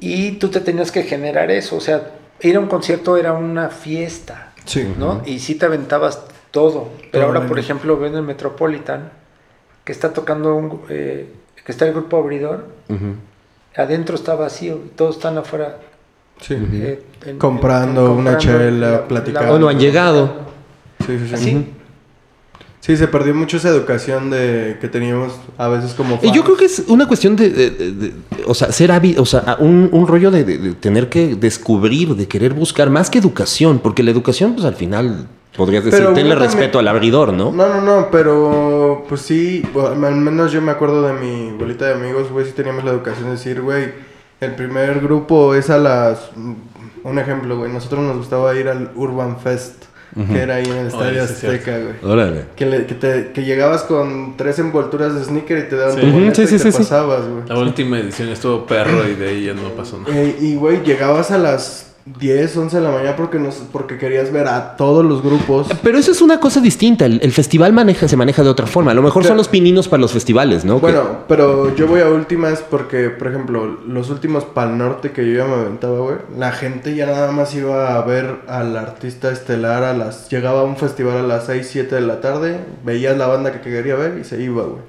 Y tú te tenías que generar eso, o sea, ir a un concierto era una fiesta, Sí. ¿no? Y sí te aventabas todo. Pero Todo ahora, por ejemplo, ven el Metropolitan, que está tocando un, eh, que está el grupo abridor, adentro está vacío, y todos están afuera. Sí. eh, en- Comprando una chela, platicando. O no han llegado. Sí, sí, sí. Así. Sí, se perdió mucho esa educación de que teníamos a veces como Y yo creo que es una cuestión de, de- de- de- o sea, ser hábil, o sea, un, un rollo de, de- de tener que descubrir, de querer buscar, más que educación, porque la educación, pues al final, podrías decir, Pero tenle también- respeto al abridor, ¿no? No, no, no, pero pues sí, bueno, al menos yo me acuerdo de mi bolita de amigos, güey, sí teníamos la educación de decir, güey, el primer grupo es a las... Un ejemplo, güey, nosotros nos gustaba ir al Urban Fest, que era ahí en el Estadio Oye. Azteca, güey. Órale. Que, le- que, te- que llegabas con tres envolturas de sneaker y te daban Sí. tu Ujú, boleto sí, y sí, te sí, sí. pasabas, güey. La última edición estuvo perro y de ahí ya no pasó nada. Eh, y, güey, llegabas a las 10, 11 de la mañana porque, nos, porque querías ver a todos los grupos. Pero eso es una cosa distinta. El, el festival maneja, se maneja de otra forma. A lo mejor son los pininos para los festivales, ¿no? Bueno, pero yo voy a últimas porque, por ejemplo, los últimos Pal Norte que yo ya me aventaba, güey, la gente ya nada más iba a ver al artista estelar a las... Llegaba a un festival a las 6, 7 de la tarde, veías la banda que quería ver y se iba, güey.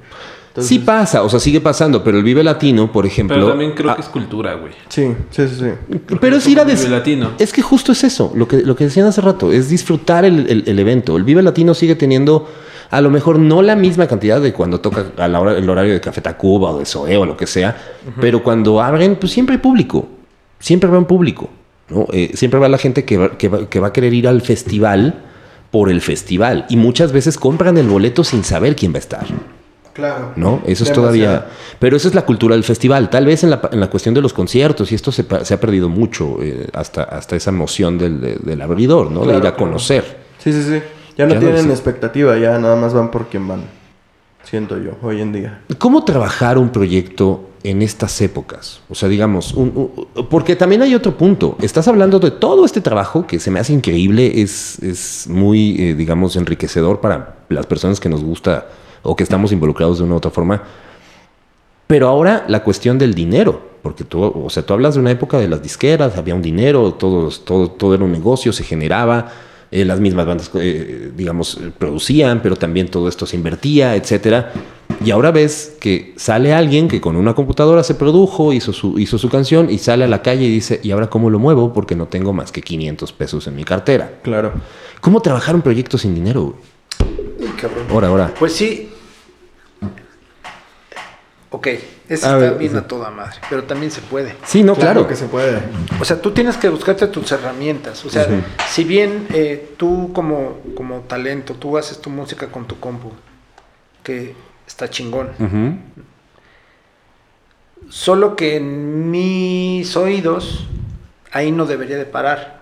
Entonces, sí pasa, o sea, sigue pasando, pero el Vive Latino, por ejemplo. Pero también creo ah, que es cultura, güey. Sí, sí, sí, sí. Pero es ir a des- Vive Latino. Es que justo es eso, lo que, lo que decían hace rato, es disfrutar el, el- el evento. El Vive Latino sigue teniendo a lo mejor no la misma cantidad de cuando toca a la hora, el horario de Café Tacuba o de Zoé o lo que sea, pero cuando abren, pues siempre hay público, siempre va un público, ¿no? Eh, siempre va la gente que va, que, va, que va a querer ir al festival por el festival y muchas veces compran el boleto sin saber quién va a estar. Claro. ¿no? Eso es todavía... Pero esa es la cultura del festival. Tal vez en la, en la cuestión de los conciertos, y esto se, se ha perdido mucho, eh, hasta, hasta esa noción del, de- del abridor, ¿no? de ir a conocer. Sí, sí, sí. Ya no Ya tienen expectativa, ya nada más van por quien van. Siento yo, hoy en día. ¿Cómo trabajar un proyecto en estas épocas? O sea, digamos, un- un- porque también hay otro punto. Estás hablando de todo este trabajo que se me hace increíble, es, es muy, eh, digamos, enriquecedor para las personas que nos gusta o que estamos involucrados de una u otra forma. Pero ahora la cuestión del dinero, porque tú, o sea, tú hablas de una época de las disqueras, había un dinero, todo, todo, todo era un negocio, se generaba, eh, las mismas bandas, eh, digamos, producían, pero también todo esto se invertía, etcétera. Y ahora ves que sale alguien que con una computadora se produjo, hizo su, hizo su canción y sale a la calle y dice, ¿y ahora cómo lo muevo? Porque no tengo más que 500 pesos en mi cartera. Claro. ¿Cómo trabajar un proyecto sin dinero? Cabrón. Ahora, ahora. Pues sí. Ok, eso A está ver, bien sí. a toda madre, pero también se puede. Sí, no, claro. que se puede. O sea, tú tienes que buscarte tus herramientas. O sea, si bien eh, tú como, como talento, tú haces tu música con tu compu, que está chingón. Solo que en mis oídos, ahí no debería de parar.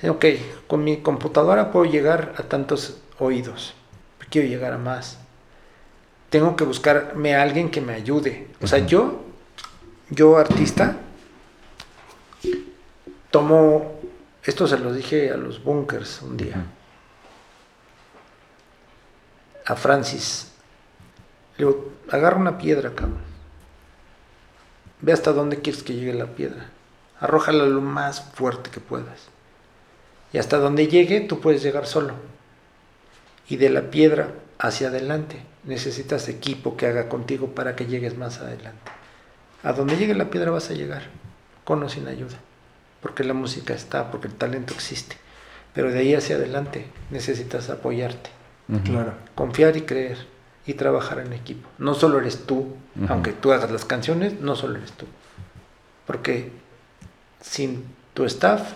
Sí, Ok, con mi computadora puedo llegar a tantos oídos. Quiero llegar a más. Tengo que buscarme a alguien que me ayude. O sea, yo, yo artista, tomo, esto se lo dije a los bunkers un día, a Francis. Le digo, agarra una piedra, cabrón. Ve hasta dónde quieres que llegue la piedra. Arrójala lo más fuerte que puedas. Y hasta donde llegue, tú puedes llegar solo. Y de la piedra hacia adelante, necesitas equipo que haga contigo para que llegues más adelante. A donde llegue la piedra vas a llegar, con o sin ayuda. Porque la música está, porque el talento existe. Pero de ahí hacia adelante necesitas apoyarte Claro. confiar y creer y trabajar en equipo. No solo eres tú, aunque tú hagas las canciones, no solo eres tú. Porque sin tu staff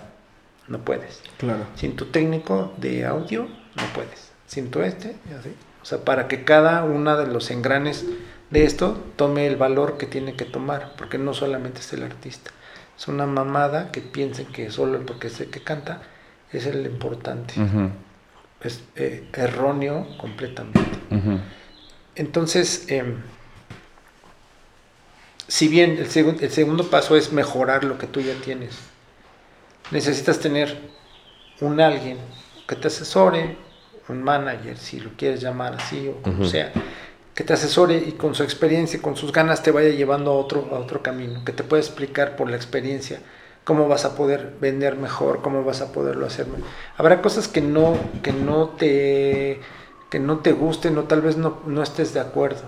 no puedes. Claro. Sin tu técnico de audio no puedes. Sin tu este, y así. O sea, para que cada una de los engranes de esto tome el valor que tiene que tomar, porque no solamente es el artista. Es una mamada que piensen que solo porque sé que canta es el importante. Es eh, erróneo completamente. Entonces, em, si bien el, segun- el segundo paso es mejorar lo que tú ya tienes, necesitas tener un alguien que te asesore, un manager, si lo quieres llamar así o como sea, que te asesore y con su experiencia, con sus ganas te vaya llevando a otro, a otro camino, que te pueda explicar por la experiencia cómo vas a poder vender mejor, cómo vas a poderlo hacer. Habrá cosas que no, que no te que no te gusten o tal vez no, no estés de acuerdo.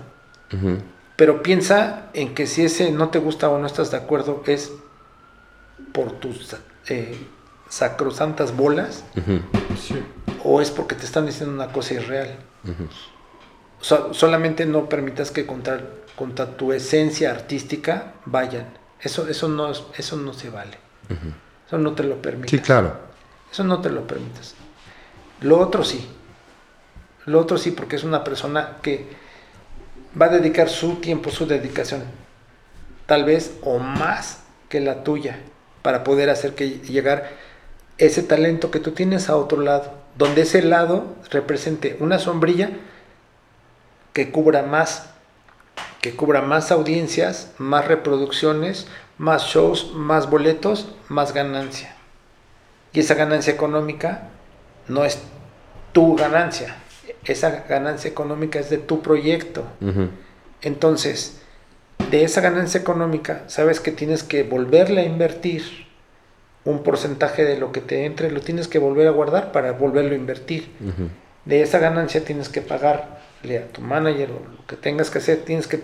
Pero piensa en que si ese no te gusta o no estás de acuerdo es por tus eh, sacrosantas bolas. Sí. O es porque te están diciendo una cosa irreal. So- solamente no permitas que contra, contra tu esencia artística vayan. Eso, eso, no, es- eso no se vale. Eso no te lo permites. Sí, claro. Eso no te lo permites. Lo otro sí. Lo otro sí, porque es una persona que va a dedicar su tiempo, su dedicación, tal vez o más que la tuya, para poder hacer que llegar ese talento que tú tienes a otro lado, donde ese lado represente una sombrilla que cubra más, que cubra más audiencias, más reproducciones, más shows, más boletos, más ganancia. Y esa ganancia económica no es tu ganancia, esa ganancia económica es de tu proyecto. Entonces, de esa ganancia económica, sabes que tienes que volverle a invertir un porcentaje de lo que te entre, lo tienes que volver a guardar para volverlo a invertir. De esa ganancia tienes que pagarle a tu manager o lo que tengas que hacer, tienes que...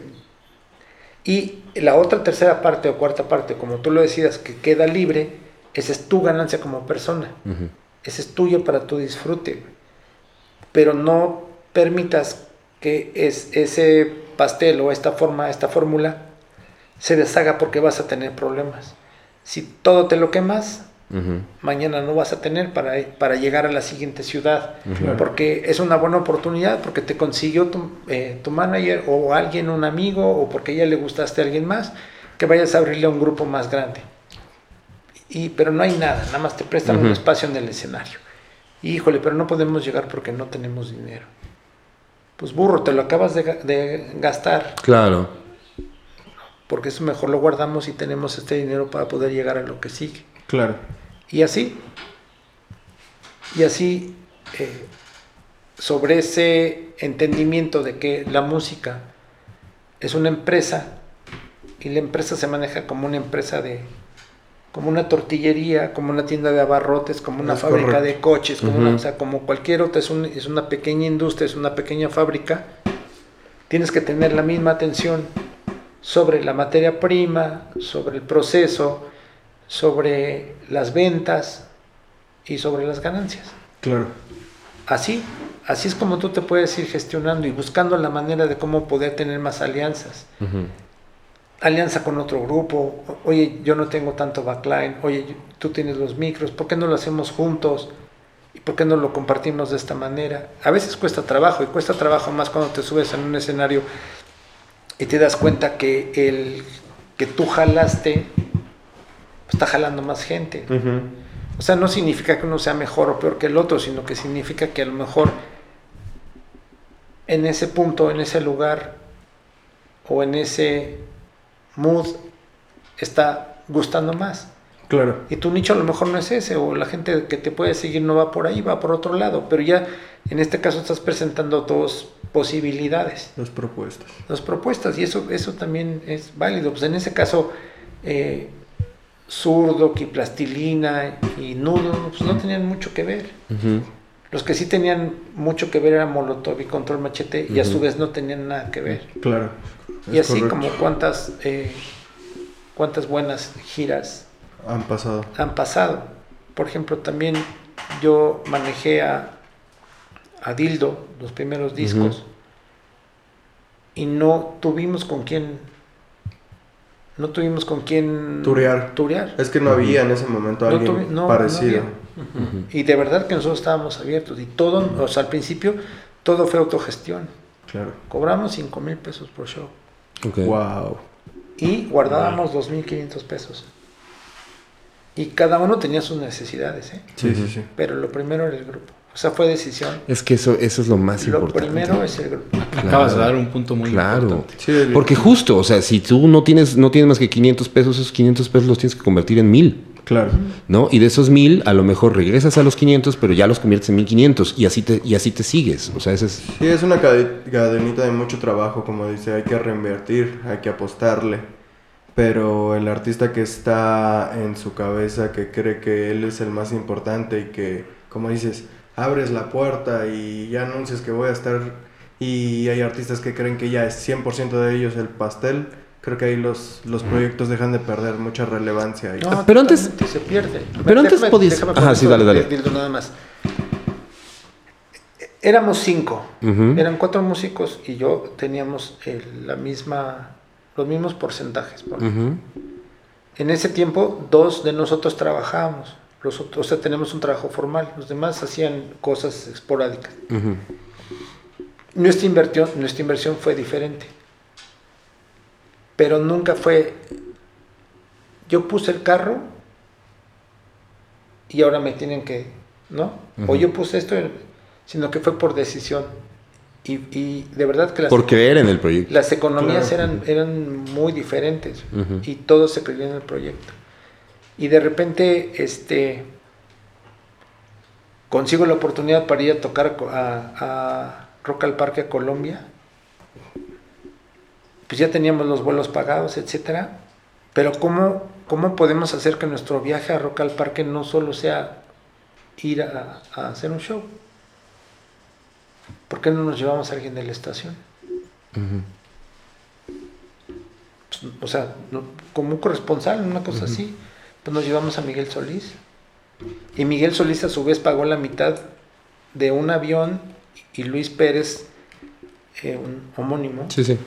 Y la otra tercera parte o cuarta parte, como tú lo decidas, que queda libre, esa es tu ganancia como persona. Ese es tuyo para tu disfrute. Pero no permitas que es, ese pastel o esta forma, esta fórmula, se deshaga porque vas a tener problemas. Si todo te lo quemas, Ujú. mañana no vas a tener para, para llegar a la siguiente ciudad. Porque es una buena oportunidad, porque te consiguió tu, eh, tu manager o alguien, un amigo, o porque ya le gustaste a alguien más, que vayas a abrirle a un grupo más grande. Y, pero no hay nada, nada más te prestan un espacio en el escenario. Híjole, pero no podemos llegar porque no tenemos dinero. Pues burro, te lo acabas de gastar, Claro. Porque eso mejor lo guardamos y tenemos este dinero para poder llegar a lo que sigue. Claro. Y así, y así, eh, sobre ese entendimiento de que la música es una empresa y la empresa se maneja como una empresa de, como una tortillería, como una tienda de abarrotes, como una Es fábrica correcto. de coches, como una- o sea, como cualquier otra, es, un- es una pequeña industria, es una pequeña fábrica. Tienes que tener la misma atención sobre la materia prima, sobre el proceso, sobre las ventas y sobre las ganancias. Claro. Así, así es como tú te puedes ir gestionando y buscando la manera de cómo poder tener más alianzas. Alianza con otro grupo, oye, yo no tengo tanto backline, oye, tú tienes los micros, ¿por qué no lo hacemos juntos? ¿Y por qué no lo compartimos de esta manera? A veces cuesta trabajo y cuesta trabajo más cuando te subes en un escenario y te das cuenta que el que tú jalaste pues, está jalando más gente. O sea, no significa que uno sea mejor o peor que el otro, sino que significa que a lo mejor en ese punto, en ese lugar o en ese mood está gustando más. Claro. Y tu nicho a lo mejor no es ese, o la gente que te puede seguir no va por ahí, va por otro lado. Pero ya en este caso estás presentando dos posibilidades, Las propuestas. dos propuestas, y eso, eso también es válido. Pues en ese caso, eh, Zurdo, y Plastilina y Nudo, pues no tenían mucho que ver. Los que sí tenían mucho que ver eran Molotov y Control Machete, y a su vez no tenían nada que ver. Claro. Y así correcto. como cuántas, eh, cuántas buenas giras Han pasado. han pasado. Por ejemplo, también yo manejé a, a Dildo, los primeros discos, y no tuvimos con quién, no tuvimos con quién Turear. turear. Es que no había en ese momento No alguien tuvi- no, no parecido. Y de verdad que nosotros estábamos abiertos y todo, o sea, al principio todo fue autogestión. claro. Cobramos 5 mil pesos por show Ok. Wow. y guardábamos 2.500 pesos. Y cada uno tenía sus necesidades, ¿eh? Sí, sí, sí. pero lo primero era el grupo. O sea, fue decisión. Es que eso, eso es lo más Lo importante. primero es el grupo. Acabas de dar un punto muy Claro. importante. Sí, Porque justo, o sea, si tú no tienes, no tienes más que 500 pesos, esos 500 pesos los tienes que convertir en mil, Claro. ¿no? Y de esos mil, a lo mejor regresas a los 500, pero ya los conviertes en 1500 y así te, y así te sigues. O sea, ese es... Sí, es una cade- cadenita de mucho trabajo, como dice, hay que reinvertir, hay que apostarle. Pero el artista que está en su cabeza, que cree que él es el más importante y que, como dices, abres la puerta y ya anuncias que voy a estar... Y hay artistas que creen que ya es 100% de ellos el pastel. Creo que ahí los, los proyectos dejan de perder mucha relevancia. Y, No, Pero antes- se pierde. pero antes podías- déjame Ajá, sí, dale, dale. nada más. Éramos cinco. Eran cuatro músicos y yo teníamos el- la misma, los mismos porcentajes. por-. En ese tiempo, dos de nosotros trabajábamos. Los otros, o sea, tenemos un trabajo formal. Los demás hacían cosas esporádicas. Nuestra inversión, nuestra inversión fue diferente. Pero nunca fue. Yo puse el carro y ahora me tienen que. ¿No? O yo puse esto, sino que fue por decisión. Y, y de verdad que las, Por creer en el proyecto. las economías Claro. eran, eran muy diferentes y todos se creían en el proyecto. Y de repente, este. Consigo la oportunidad para ir a tocar a, a Rock al Parque a Colombia. Pues ya teníamos los vuelos pagados, etcétera. Pero ¿cómo, ¿cómo podemos hacer que nuestro viaje a Rock al Parque no solo sea ir a, a hacer un show? ¿Por qué no nos llevamos a alguien de la estación? Pues, o sea, como un corresponsal, una cosa así. Pues nos llevamos a Miguel Solís. Y Miguel Solís a su vez pagó la mitad de un avión y Luis Pérez, eh, un homónimo, Sí, sí.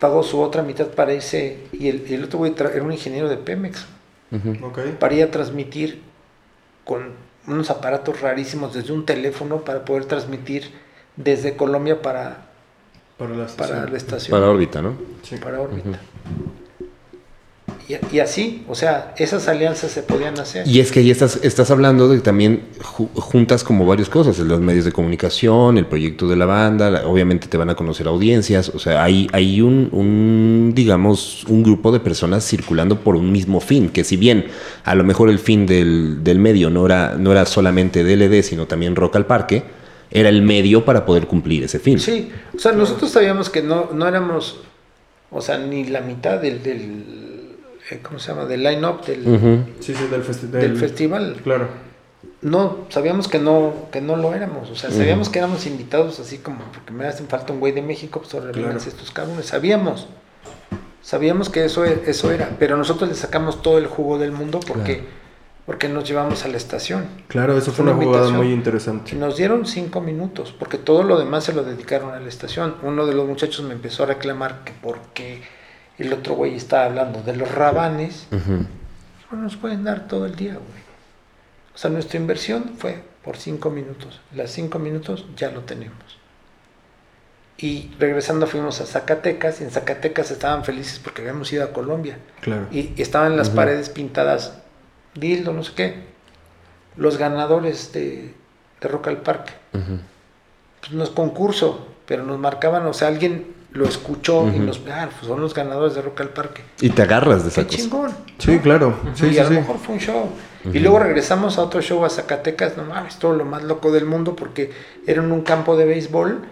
pagó su otra mitad para irse. Y el, otro güey era un ingeniero de Pemex, Ujú. Ok. para ir a transmitir con unos aparatos rarísimos desde un teléfono para poder transmitir desde Colombia para, Para la para estación. la estación. Para órbita, ¿no? Sí. para órbita. Y, y así, o sea, esas alianzas se podían hacer. Y es que ahí estás, estás hablando de que también ju- juntas como varias cosas, los medios de comunicación, el proyecto de la banda, la- obviamente te van a conocer audiencias, o sea, hay, hay un, un, digamos, un grupo de personas circulando por un mismo fin, que si bien a lo mejor el fin del, del medio no era, no era solamente DLD, sino también Rock al Parque, era el medio para poder cumplir ese fin. Sí, o sea, nosotros sabíamos que no, no éramos, o sea, ni la mitad del, del ¿cómo se llama? Del line-up del, Ujú. Sí, sí, del, festi- del festival. Claro. No, sabíamos que no, que no lo éramos, o sea, sabíamos que éramos invitados así como, porque me hacen falta un güey de México, pues ahora Claro. estos cabrones, sabíamos, sabíamos que eso, e- eso era, pero nosotros le sacamos todo el jugo del mundo porque, Claro. porque nos llevamos a la estación. Claro, eso fue Una una jugada muy interesante. Nos dieron cinco minutos, porque todo lo demás se lo dedicaron a la estación. Uno de los muchachos me empezó a reclamar que porque el otro güey estaba hablando de los rabanes, no nos pueden dar todo el día, güey. O sea, nuestra inversión fue por cinco minutos. Las cinco minutos ya lo tenemos. Y regresando fuimos a Zacatecas, y en Zacatecas estaban felices porque habíamos ido a Colombia. Claro. Y, y estaban las paredes pintadas, dildo, no sé qué. Los ganadores de, de Rock al Parque. Ujú. Pues no es concurso, pero nos marcaban, o sea, alguien lo escuchó y nos, ah, pues son los ganadores de Rock al Parque. Y te agarras de Qué esa cosa. chingón. Sí, claro. Sí, y sí, a lo sí. mejor fue un show. Y luego regresamos a otro show a Zacatecas, no mames, todo lo más loco del mundo porque era en un campo de béisbol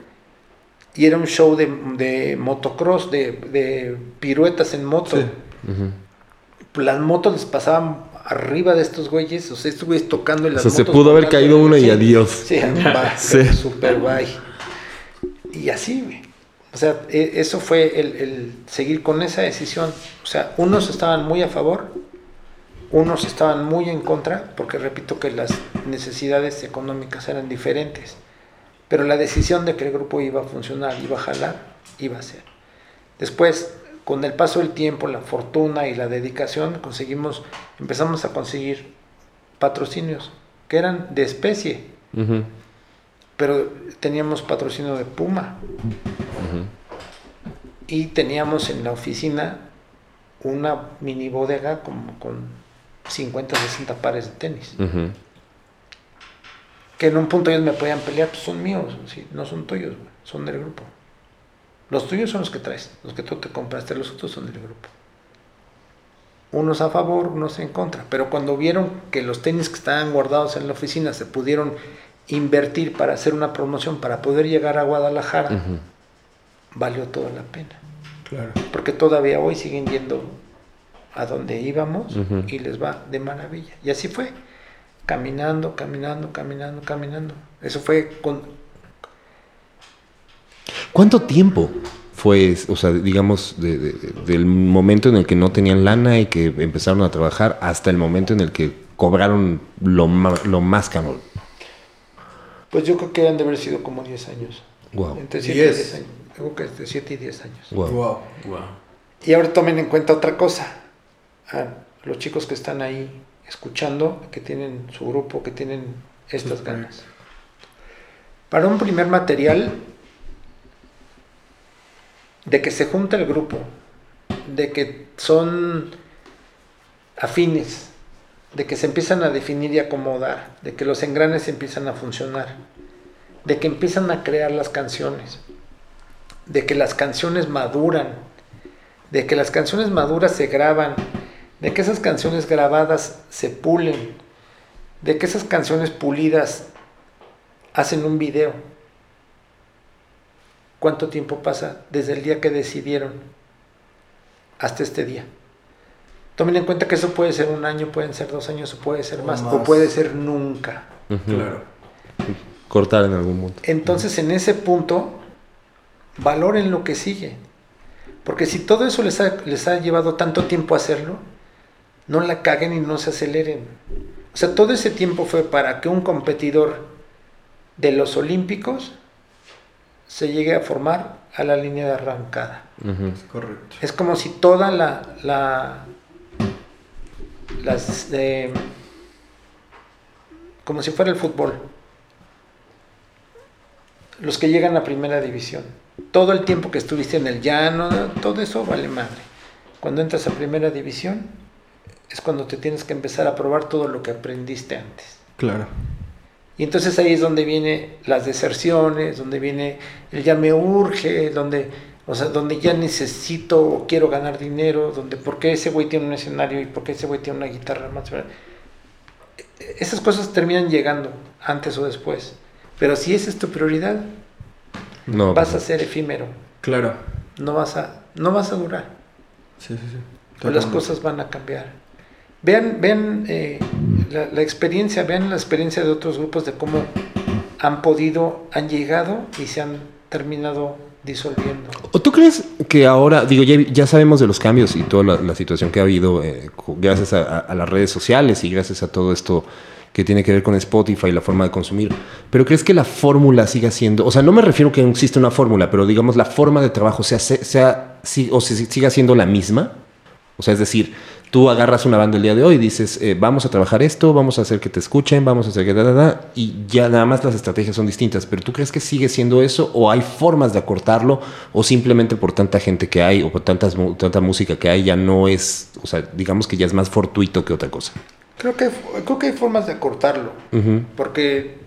y era un show de, de motocross, de, de piruetas en moto. Las motos les pasaban arriba de estos güeyes, o sea, estos güeyes tocando y O las sea, se pudo haber caído una y adiós. Sí. super bye. Y así, güey. O sea, e- eso fue el, seguir con esa decisión. O sea, unos estaban muy a favor, unos estaban muy en contra, porque repito que las necesidades económicas eran diferentes. Pero la decisión de que el grupo iba a funcionar, iba a jalar, iba a ser. Después, con el paso del tiempo, la fortuna y la dedicación, conseguimos, empezamos a conseguir patrocinios que eran de especie, Ujú. Pero teníamos patrocinio de Puma. Y teníamos en la oficina una mini bodega como con 50, 60 pares de tenis. Que en un punto ellos me podían pelear, pues son míos, sí, no son tuyos, son del grupo. Los tuyos son los que traes, los que tú te compraste, los otros son del grupo. Unos a favor, unos en contra. Pero cuando vieron que los tenis que estaban guardados en la oficina se pudieron invertir para hacer una promoción, para poder llegar a Guadalajara, valió toda la pena. Claro. Porque todavía hoy siguen yendo a donde íbamos y les va de maravilla. Y así fue, caminando, caminando, caminando, caminando. Eso fue con... ¿Cuánto tiempo fue, o sea, digamos, de- de- del momento en el que no tenían lana y que empezaron a trabajar hasta el momento en el que cobraron lo, ma- lo más cabrón? Pues yo creo que han de haber sido como 10 años. Wow. Entre 7 y 10. 10 años. Creo que entre 7 y 10 años. Wow. Wow. Wow. Y ahora tomen en cuenta otra cosa. A los chicos que están ahí escuchando, que tienen su grupo, que tienen estas ganas. Para un primer material, de que se junta el grupo, de que son afines, de que se empiezan a definir y acomodar, de que los engranes empiezan a funcionar, de que empiezan a crear las canciones, de que las canciones maduran, de que las canciones maduras se graban, de que esas canciones grabadas se pulen, de que esas canciones pulidas hacen un video. ¿Cuánto tiempo pasa desde el día que decidieron hasta este día? Tomen en cuenta que eso puede ser un año, pueden ser dos años, o puede ser O más, o puede ser nunca. Claro. Cortar en algún punto. Entonces, en ese punto, valoren lo que sigue. Porque si todo eso les ha, les ha llevado tanto tiempo hacerlo, no la caguen y no se aceleren. O sea, todo ese tiempo fue para que un competidor de los Olímpicos se llegue a formar a la línea de arrancada. Ujú. Correcto. Es como si toda la, la las eh, como si fuera el fútbol. Los que llegan a primera división. Todo el tiempo que estuviste en el llano, todo eso vale madre. Cuando entras a primera división es cuando te tienes que empezar a probar todo lo que aprendiste antes. Claro. Y entonces ahí es donde viene las deserciones, donde viene el ya me urge, donde, o sea, donde ya necesito o quiero ganar dinero, donde por qué ese güey tiene un escenario y por qué ese güey tiene una guitarra más. Esas cosas terminan llegando antes o después. Pero si esa es tu prioridad, No. vas a ser efímero, Claro. no vas a, no vas a durar. Sí, sí, sí. o las cosas van a cambiar. Vean, vean eh, la, la experiencia, vean la experiencia de otros grupos de cómo han podido, han llegado y se han terminado disolviendo. ¿O tú crees que ahora, digo, ya, ya sabemos de los cambios y toda la, situación que ha habido eh, gracias a, las redes sociales y gracias a todo esto que tiene que ver con Spotify y la forma de consumir, pero crees que la fórmula siga siendo, o sea, no me refiero que no existe una fórmula, pero digamos la forma de trabajo sea, sea, o si- siga siendo la misma? O sea, es decir, tú agarras una banda el día de hoy y dices, eh, vamos a trabajar esto, vamos a hacer que te escuchen, vamos a hacer que da, da, da, y ya nada más las estrategias son distintas. Pero ¿tú crees que sigue siendo eso o hay formas de acortarlo o simplemente por tanta gente que hay o por tantas, tanta música que hay ya no es, o sea, digamos que ya es más fortuito que otra cosa? Creo que, creo que hay formas de acortarlo, porque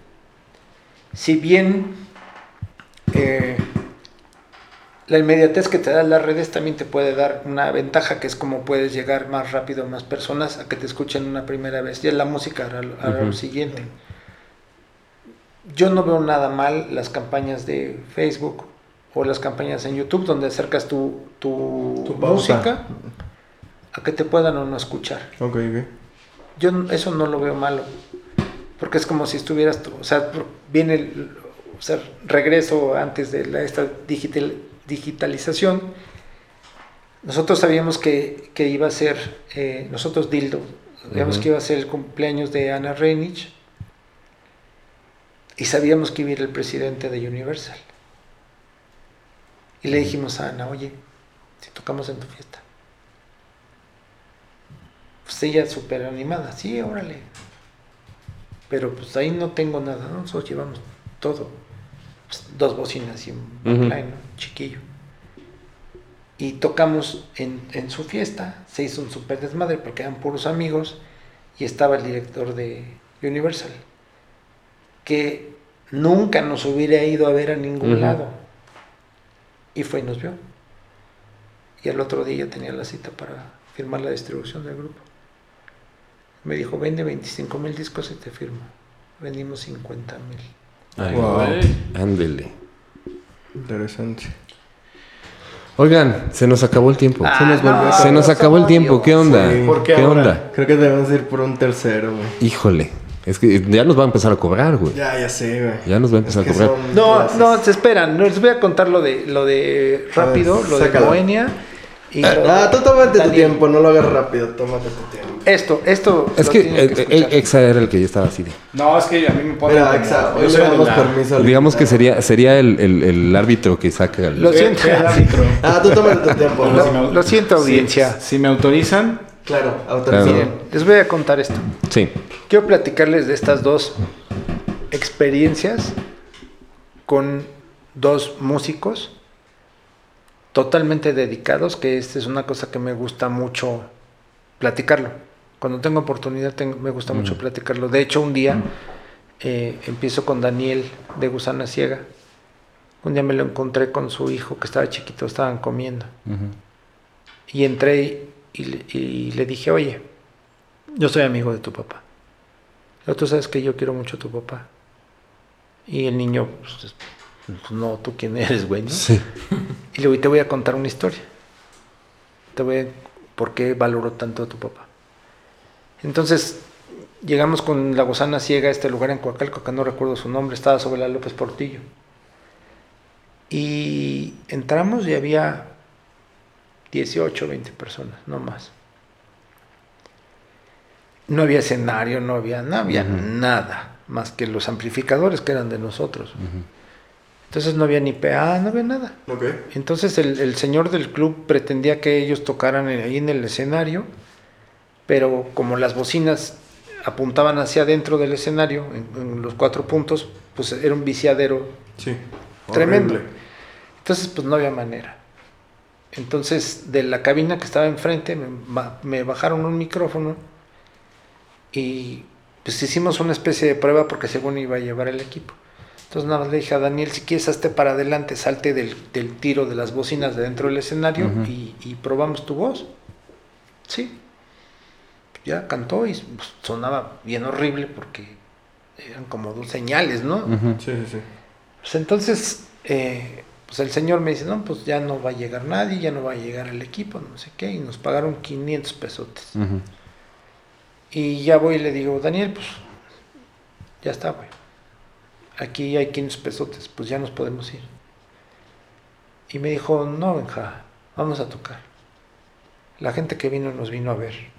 si bien eh, la inmediatez que te dan las redes también te puede dar una ventaja que es como puedes llegar más rápido a más personas a que te escuchen una primera vez. Ya la música hará, lo- siguiente. Yo no veo nada mal las campañas de Facebook o las campañas en YouTube donde acercas tu, tu, música a que te puedan o no escuchar. Ok, ok. Yo eso no lo veo malo. Porque es como si estuvieras tú. O sea, viene el o sea, regreso antes de la, esta digital, digitalización. Nosotros sabíamos que, que iba a ser, eh, nosotros Dildo, sabíamos que iba a ser el cumpleaños de Ana Reinich. Y sabíamos que iba a ir el presidente de Universal. Y le dijimos a Ana, oye, si tocamos en tu fiesta. Pues ella súper animada, sí, órale. Pero pues ahí no tengo nada, ¿no? nosotros llevamos todo. Pues, dos bocinas y un backline, ¿no? Chiquillo. Y tocamos en, en su fiesta, se hizo un súper desmadre porque eran puros amigos y estaba el director de Universal, que nunca nos hubiera ido a ver a ningún lado. Y fue y nos vio. Y al otro día tenía la cita para firmar la distribución del grupo. Me dijo, vende 25 mil discos y te firmo. Vendimos 50 mil. Wow. Ándele. Interesante. Oigan, se nos acabó el tiempo. Ah, Se nos volvió a se acabar. nos acabó el tiempo. ¿Qué onda? Sí. ¿Por qué ¿Qué ahora? onda? Creo que debemos ir por un tercero, güey. Híjole. Es que ya nos va a empezar a cobrar, güey. Ya, ya sé, güey. Ya nos va a empezar Es a cobrar. No, clases. no, se esperan. Les voy a contar lo de lo de rápido, ver, lo de. Bohemia. Y lo Ah, de tú tómate tu Daniel. tiempo, no lo hagas rápido, tómate tu tiempo. Esto, esto. Es lo que eh, eh, Exa era el que ya estaba así de... No, es que a mí me pone. Mira, Exa, yo hoy le damos la- permiso Digamos que sería, sería el, el- el árbitro que saca el... Lo siento. el árbitro. Ah, tú tómate tu tiempo. Bueno, ¿no? si me- Lo siento, si- audiencia. Si, me autorizan, Claro, autorizado. Claro. Miren, les voy a contar esto. Sí. Quiero platicarles de estas dos experiencias con dos músicos totalmente dedicados, que esta es una cosa que me gusta mucho platicarlo. Cuando tengo oportunidad tengo- me gusta mucho platicarlo. De hecho, un día eh, empiezo con Daniel de Gusana Ciega. Un día me lo encontré con su hijo que estaba chiquito, estaban comiendo. Y entré y, le- y le dije, oye, yo soy amigo de tu papá. Pero tú sabes que yo quiero mucho a tu papá. Y el niño, pues, pues, no, tú quién eres, güey. ¿no? Sí. Y le digo, y te voy a contar una historia. Te voy a, por qué valoro tanto a tu papá. Entonces, llegamos con la gusana ciega a este lugar en Coacalco, que no recuerdo su nombre, estaba sobre la López Portillo. Y entramos y había 18, 20 personas, no más. No había escenario, no había, no había nada más que los amplificadores que eran de nosotros. Entonces no había ni PA, no había nada. Ok. Entonces el, el señor del club pretendía que ellos tocaran ahí en el escenario, pero como las bocinas apuntaban hacia adentro del escenario, en, en los cuatro puntos, pues era un viciadero Sí. Tremendo. Horrible. entonces, pues no había manera. Entonces, de la cabina que estaba enfrente, me, me bajaron un micrófono y pues hicimos una especie de prueba porque según iba a llevar el equipo. Entonces, nada más le dije a Daniel, si quieres, hazte para adelante, salte del, del tiro de las bocinas de dentro del escenario y, y probamos tu voz. Sí. Ya cantó y pues, sonaba bien horrible porque eran como dos señales, ¿no? Sí, sí, sí. Pues entonces, eh, pues el señor me dice, no, pues ya no va a llegar nadie, ya no va a llegar el equipo, no sé qué, y nos pagaron 500 pesotes. Y ya voy y le digo, Daniel, pues ya está, güey. Aquí hay 500 pesotes, pues ya nos podemos ir. Y me dijo, no, Benja, vamos a tocar. La gente que vino nos vino a ver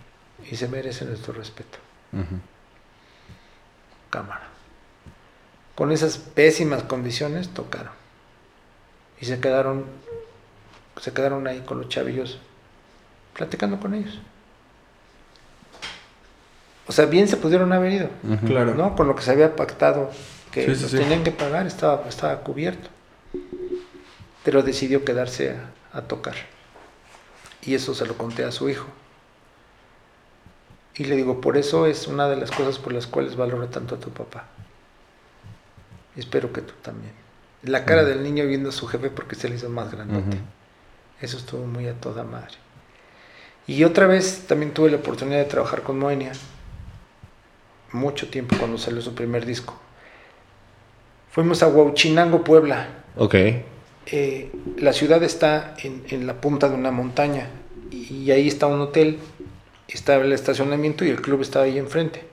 y se merece nuestro respeto. Cámara. Con esas pésimas condiciones tocaron. Y se quedaron, se quedaron ahí con los chavillos, platicando con ellos. O sea, bien se pudieron haber ido, Claro. ¿no? Con lo que se había pactado que Sí, sí, nos sí. tenían que pagar, estaba, estaba cubierto. Pero decidió quedarse a, a tocar. Y eso se lo conté a su hijo. Y le digo, por eso es una de las cosas por las cuales valoro tanto a tu papá. Espero que tú también. La cara del niño viendo a su jefe porque se le hizo más grandote. Eso estuvo muy a toda madre. Y otra vez también tuve la oportunidad de trabajar con Moenia. Mucho tiempo cuando salió su primer disco. Fuimos a Huauchinango, Puebla. Ok. Eh, la ciudad está en, en la punta de una montaña y ahí está un hotel, está el estacionamiento y el club está ahí enfrente.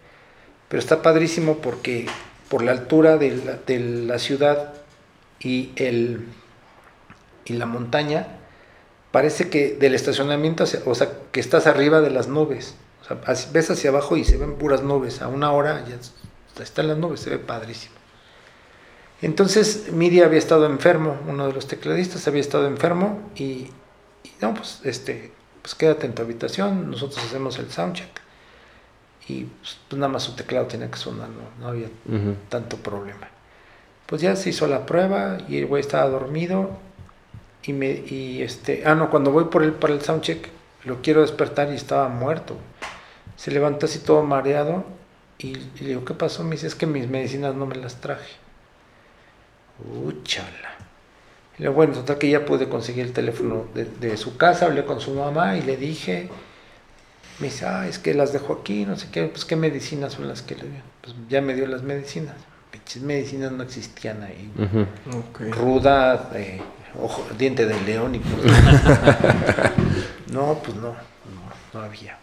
Pero está padrísimo porque por la altura de la, ciudad y, el, y la montaña, parece que del estacionamiento, o sea, que estás arriba de las nubes. Ves hacia abajo y se ven puras nubes. A una hora ya es- están las nubes, se ve padrísimo. Entonces Midi había estado enfermo, uno de los tecladistas había estado enfermo y no, pues este, pues quédate en tu habitación, nosotros hacemos el soundcheck. Y pues, pues, nada más su teclado tenía que sonar, no, no había tanto problema. Pues ya se hizo la prueba y el güey estaba dormido y me y este, ah no, cuando voy por él para el soundcheck lo quiero despertar y estaba muerto. Se levantó así todo mareado y, y le digo, ¿qué pasó? Me dice, es que mis medicinas no me las traje. Úchala. Y luego, bueno, total que ya pude conseguir el teléfono de, de su casa, hablé con su mamá y le dije, me dice, ah, es que las dejo aquí, no sé qué, pues qué medicinas son las que le dio. Pues ya me dio las medicinas. Pinches medicinas no existían ahí. Ruda, eh, ojo, diente de león y pues, No, pues no, no, no había.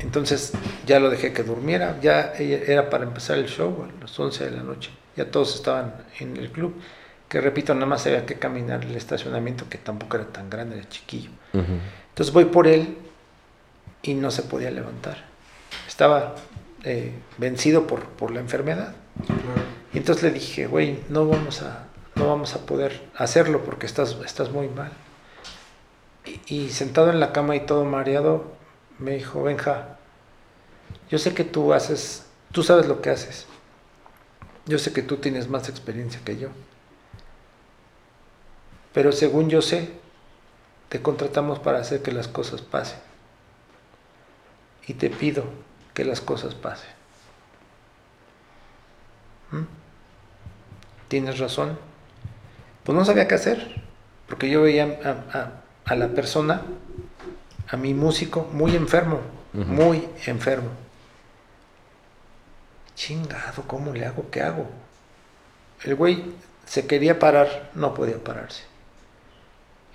Entonces ya lo dejé que durmiera, ya ella- era para empezar el show a las 11 de la noche. Ya todos estaban en el club, que repito, nada más había que caminar el estacionamiento, que tampoco era tan grande, era chiquillo. Entonces voy por él y no se podía levantar. Estaba eh, vencido por, por la enfermedad. Y entonces le dije, güey, no vamos a, no vamos a poder hacerlo porque estás, estás muy mal. Y, y sentado en la cama y todo mareado, me dijo, Benja, yo sé que tú haces, tú sabes lo que haces. Yo sé que tú tienes más experiencia que yo. Pero según yo sé, te contratamos para hacer que las cosas pasen. Y te pido que las cosas pasen. ¿Mm? Tienes razón. Pues no sabía qué hacer, porque yo veía a, a- a la persona, a mi músico, muy enfermo, muy enfermo. Chingado, ¿cómo le hago? ¿Qué hago? El güey se quería parar, no podía pararse.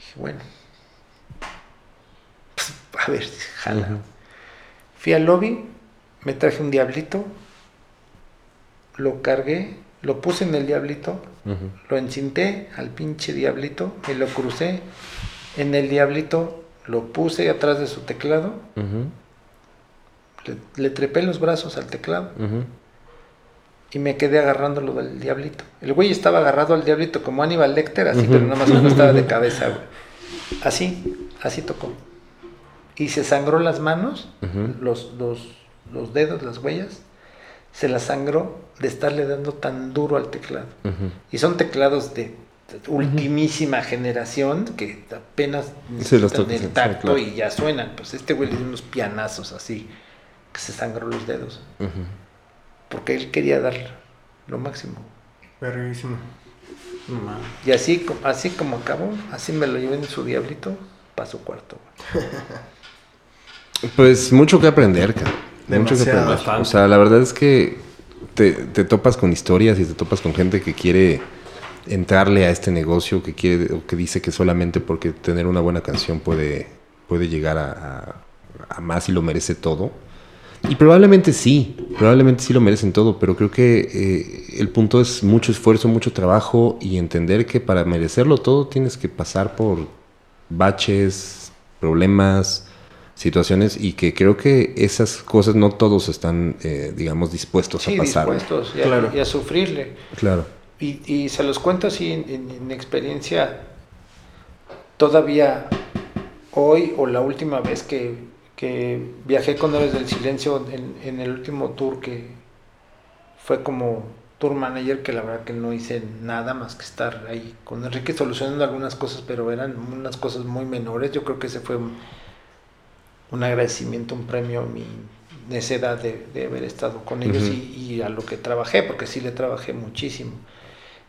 Dije, bueno, pues, a ver, jala. Fui al lobby, me traje un diablito, lo cargué, lo puse en el diablito, lo encinté al pinche diablito, me lo crucé. En el diablito, lo puse atrás de su teclado, le, le trepé los brazos al teclado. Y me quedé agarrándolo del diablito. El güey estaba agarrado al diablito como Aníbal Lecter, así, pero nada más no estaba de cabeza, güey. Así, así tocó. Y se sangró las manos, los, los, los dedos, las huellas, se las sangró de estarle dando tan duro al teclado. Y son teclados de ultimísima generación que apenas Sí, los sí, el tacto claro. y ya suenan. Pues este güey le dio unos pianazos así, que se sangró los dedos. Porque él quería dar lo máximo. Verguísimo. Y así, así como acabó, así me lo llevé en su diablito para su cuarto. Pues mucho que aprender, cara. Mucho que aprender. O sea, la verdad es que te, te topas con historias y te topas con gente que quiere entrarle a este negocio, que quiere o que dice que solamente porque tener una buena canción puede, puede llegar a, a- a más y lo merece todo. Y probablemente sí, probablemente sí lo merecen todo, pero creo que eh, el punto es mucho esfuerzo, mucho trabajo y entender que para merecerlo todo tienes que pasar por baches, problemas, situaciones y que creo que esas cosas no todos están, eh, digamos, dispuestos Sí, a pasar. dispuestos y a, Claro. y a sufrirle. Claro. Y, y se los cuento así en, en- en experiencia, todavía hoy o la última vez que, que viajé con Héroes del Silencio en, en el último tour que fue como tour manager, que la verdad que no hice nada más que estar ahí con Enrique solucionando algunas cosas, pero eran unas cosas muy menores. Yo creo que ese fue un, un agradecimiento, un premio a mi necedad de, de haber estado con ellos y a lo que trabajé, porque sí le trabajé muchísimo.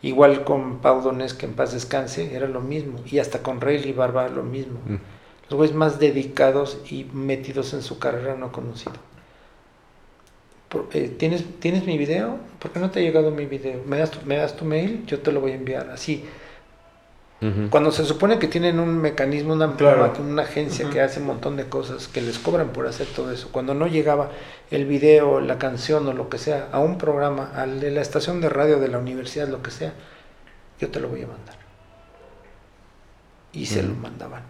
Igual con Pau Donés, que en paz descanse, era lo mismo. Y hasta con Rayleigh Barba, lo mismo. Mm. Los güeyes más dedicados y metidos en su carrera no conocido. Por- eh, ¿tienes, ¿Tienes mi video? ¿Por qué no te ha llegado mi video? ¿Me das, tu- ¿Me das tu mail? Yo te lo voy a enviar. Así. Cuando se supone que tienen un mecanismo, una, Claro. una, una agencia que hace un montón de cosas, que les cobran por hacer todo eso. Cuando no llegaba el video, la canción o lo que sea, a un programa, a la estación de radio de la universidad, lo que sea, yo te lo voy a mandar. Y se lo mandaban.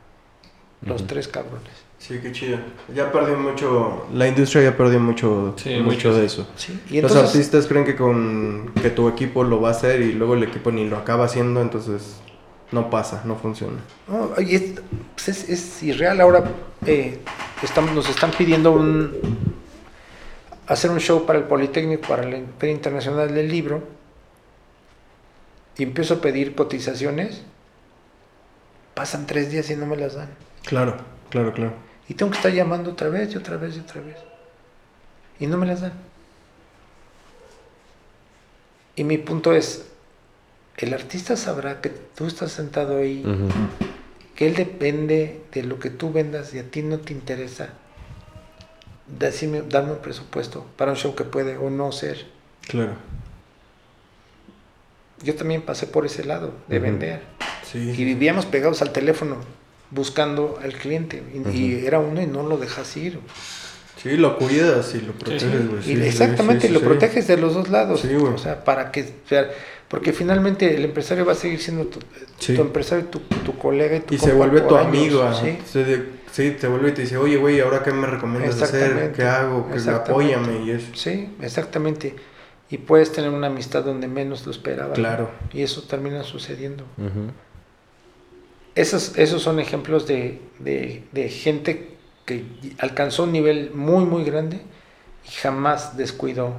Los tres cabrones. Sí, qué chido. Ya perdió mucho, la industria ya perdió mucho, Sí, mucho mucho, de sí. eso. Sí, y Los entonces, artistas creen que con que tu equipo lo va a hacer y luego el equipo ni lo acaba haciendo, entonces no pasa, no funciona. No, y es, pues es, es irreal. Ahora eh, estamos, nos están pidiendo un, hacer un show para el Politécnico, para la Feria Internacional del Libro. Y empiezo a pedir cotizaciones. Pasan tres días y no me las dan. Claro, claro, claro. Y tengo que estar llamando otra vez y otra vez y otra vez. Y no me las dan. Y mi punto es, el artista sabrá que tú estás sentado ahí que él depende de lo que tú vendas y a ti no te interesa decirme, darme un presupuesto para un show que puede o no ser. Claro. Yo también pasé por ese lado de vender y Sí. vivíamos pegados al teléfono buscando al cliente y, y era uno y no lo dejas ir. Sí, lo cuidas y lo proteges, güey. y Sí, sí, exactamente, sí, lo sí. proteges de los dos lados. Sí, güey. o sea, para que, o sea, porque finalmente el empresario va a seguir siendo tu, Sí. tu empresario, tu, tu colega y tu Y se vuelve tu años, amigo. ¿sí? Se de- Sí, te vuelve y te dice, oye, güey, ¿ahora qué me recomiendas hacer? Exactamente, ¿Qué hago? Que apóyame y eso. Sí, exactamente. Y puedes tener una amistad donde menos lo esperaba. Claro. Y eso termina sucediendo. Ujú. Esos, esos son ejemplos de, de- de gente que alcanzó un nivel muy, muy grande y jamás descuidó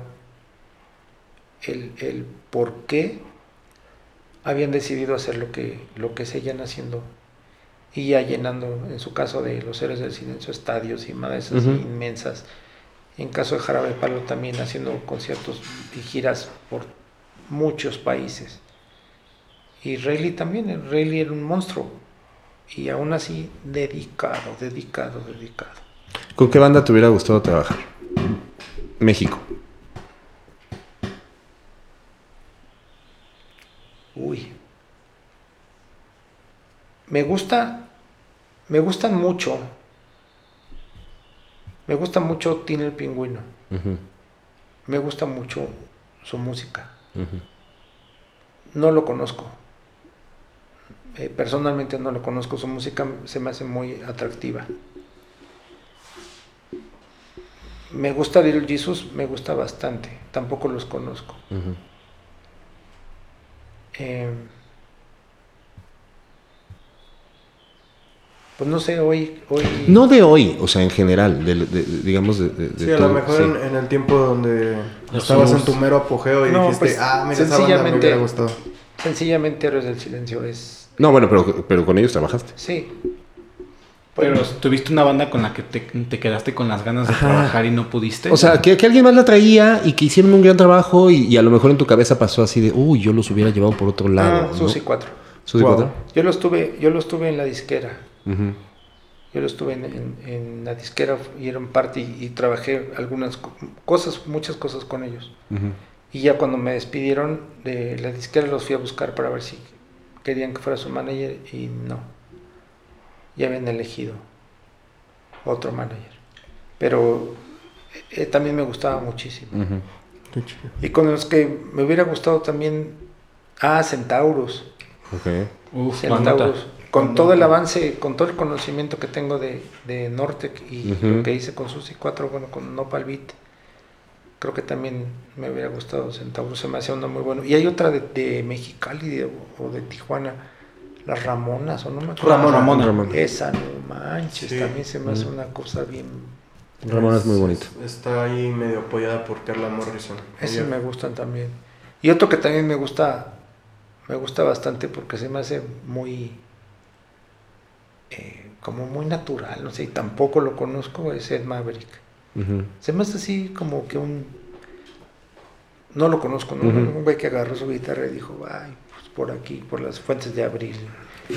el, el por qué habían decidido hacer lo que, lo que seguían haciendo y ya llenando, en su caso de los Héroes del Silencio, estadios y madres inmensas. En caso de Jarabe Palo también haciendo conciertos y giras por muchos países. Y Rayleigh también, Rayleigh era un monstruo. Y aún así, dedicado, dedicado, dedicado. ¿Con qué banda te hubiera gustado trabajar? México. Uy. Me gusta, me gustan mucho. Me gusta mucho Tino el Pingüino. Me gusta mucho su música. No lo conozco. Eh, personalmente no lo conozco. Su música se me hace muy atractiva. Me gusta Little Jesus, me gusta bastante. Tampoco los conozco. Eh, pues no sé, hoy... hoy No de hoy, o sea, en general, de- de- de- digamos de, de- de Sí, a todo, lo mejor sí. en, en el tiempo donde Los estabas en tu mero apogeo y No, dijiste, pues, ah, mira, esa banda me sencillamente- hubiera gustado. Sencillamente Héroes del Silencio es... No, bueno, pero, pero con ellos trabajaste. Sí. Pero tuviste una banda con la que te, te quedaste con las ganas de Ajá. trabajar y no pudiste. O sea, que, que alguien más la traía y que hicieron un gran trabajo y, y a lo mejor en tu cabeza pasó así de, uy, yo los hubiera llevado por otro lado. Ah, ¿no? Susi 4. Susi Wow. cuatro. Yo lo estuve, yo lo estuve en la disquera. Yo lo estuve en, en- en la disquera y era un parte y, y trabajé algunas co- cosas, muchas cosas con ellos. Y ya cuando me despidieron de la disquera los fui a buscar para ver si querían que fuera su manager y no. Ya habían elegido otro manager. Pero eh, también me gustaba muchísimo. Qué chido. Y con los que me hubiera gustado también, ah, Centauros. Ok. Uf, Centauros. bandota. Con todo el avance, con todo el conocimiento que tengo de, de Nortec y lo que hice con Susi 4, bueno, con Nopal Beat, creo que también me hubiera gustado Centauros, se me hacía uno muy bueno. Y hay otra de, de Mexicali de- o de Tijuana, las Ramonas, o no me acuerdo. Ramona. Ramona. Ramona. Esa, no manches, Sí. también se me hace una cosa bien... Ramona es muy bonito. Está ahí medio apoyada por Carla Morrison. Ese Ella- me gustan también. Y otro que también me gusta, me gusta bastante porque se me hace muy, eh, como muy natural, no sé, y tampoco lo conozco, es Ed Maverick. Se me hace así como que un, no lo conozco, ¿no? Un güey que agarró su guitarra y dijo, ay, pues por aquí, por las fuentes de abril.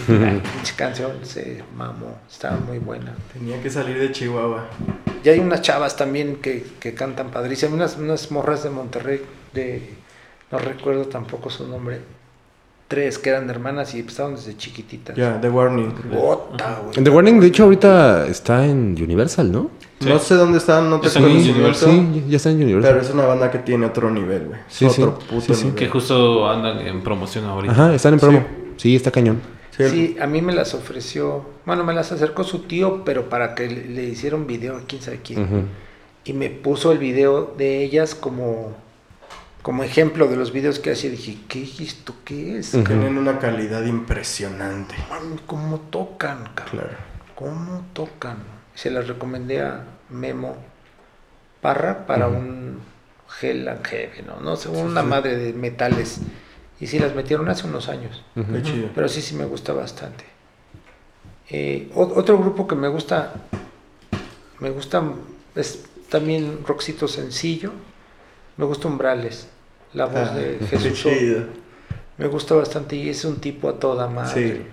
La canción se mamó, estaba muy buena. Tenía que salir de Chihuahua. Y hay unas chavas también que, que cantan padrísimas, unas, unas morras de Monterrey, de, no recuerdo tampoco su nombre, tres que eran hermanas y estaban desde chiquititas. Ya, The Warning. Bota, güey. The Warning, de hecho, ahorita está en Universal, ¿no? No sé dónde están, no te Están acuerdo en su Universal. nombre, Sí, ya está en Universal. Pero es una banda que tiene otro nivel, güey. Sí, Es sí. otro puto Sí, sí. nivel. Que justo andan en promoción ahorita. Ajá, están en promo. Sí, está cañón. Sí, a mí me las ofreció, bueno, me las acercó su tío, pero para que le, le hiciera un video a quién sabe quién. Y me puso el video de ellas como, como ejemplo de los videos que hacía. Dije, ¿qué esto qué es? Ujú. Tienen una calidad impresionante. Man, ¿Cómo tocan, cabrón? Claro. ¿Cómo tocan? Se las recomendé a Memo Parra para un gel and heaven, ¿no? No sé, una madre de metales. Y sí las metieron hace unos años. Ujú. Qué chido. Pero sí, sí me gusta bastante. Eh, otro grupo que me gusta, me gusta, es también rockcito sencillo. Me gusta Umbrales, la voz Ah, de Qué Jesús. chido. Me gusta bastante y es un tipo a toda madre. Sí.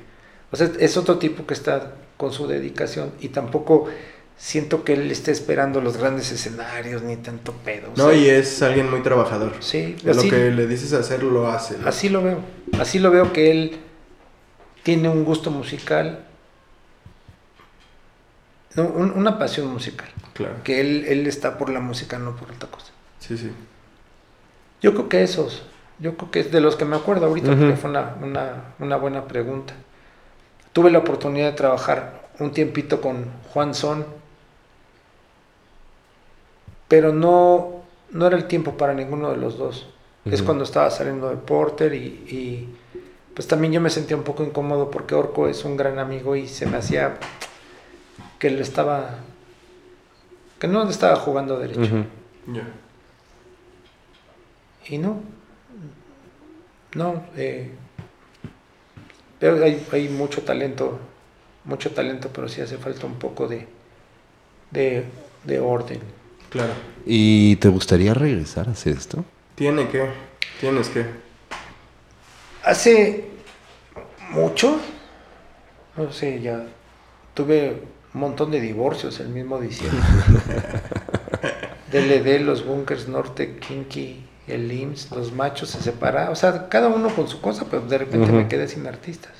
O sea, es otro tipo que está con su dedicación y tampoco siento que él esté esperando los grandes escenarios ni tanto pedo. No, sea, y es alguien muy trabajador. sí, Lo así, que le dices hacer, lo hace. ¿no? así lo veo. Así lo veo que él tiene un gusto musical, no, un- una pasión musical. Claro. Que él, él está por la música, no por otra cosa. Sí, sí. Yo creo que esos, yo creo que es de los que me acuerdo ahorita, porque fue una, una, una buena pregunta. Tuve la oportunidad de trabajar un tiempito con Juan Son, pero no, no era el tiempo para ninguno de los dos. Es cuando estaba saliendo de Porter y, y, pues también yo me sentía un poco incómodo porque Orco es un gran amigo y se me hacía que le estaba, que no le estaba jugando derecho. Ya. Y no, no, eh, veo hay, hay mucho talento, mucho talento, pero sí hace falta un poco de, de, de orden. Claro. ¿Y te gustaría regresar a hacer esto? Tiene que. Tienes que. Hace mucho, no sé, ya tuve un montón de divorcios el mismo diciembre. DLD, los Bunkers Norte, Kinky, el IMSS, los machos se separaron. O sea, cada uno con su cosa, pero de repente me quedé sin artistas.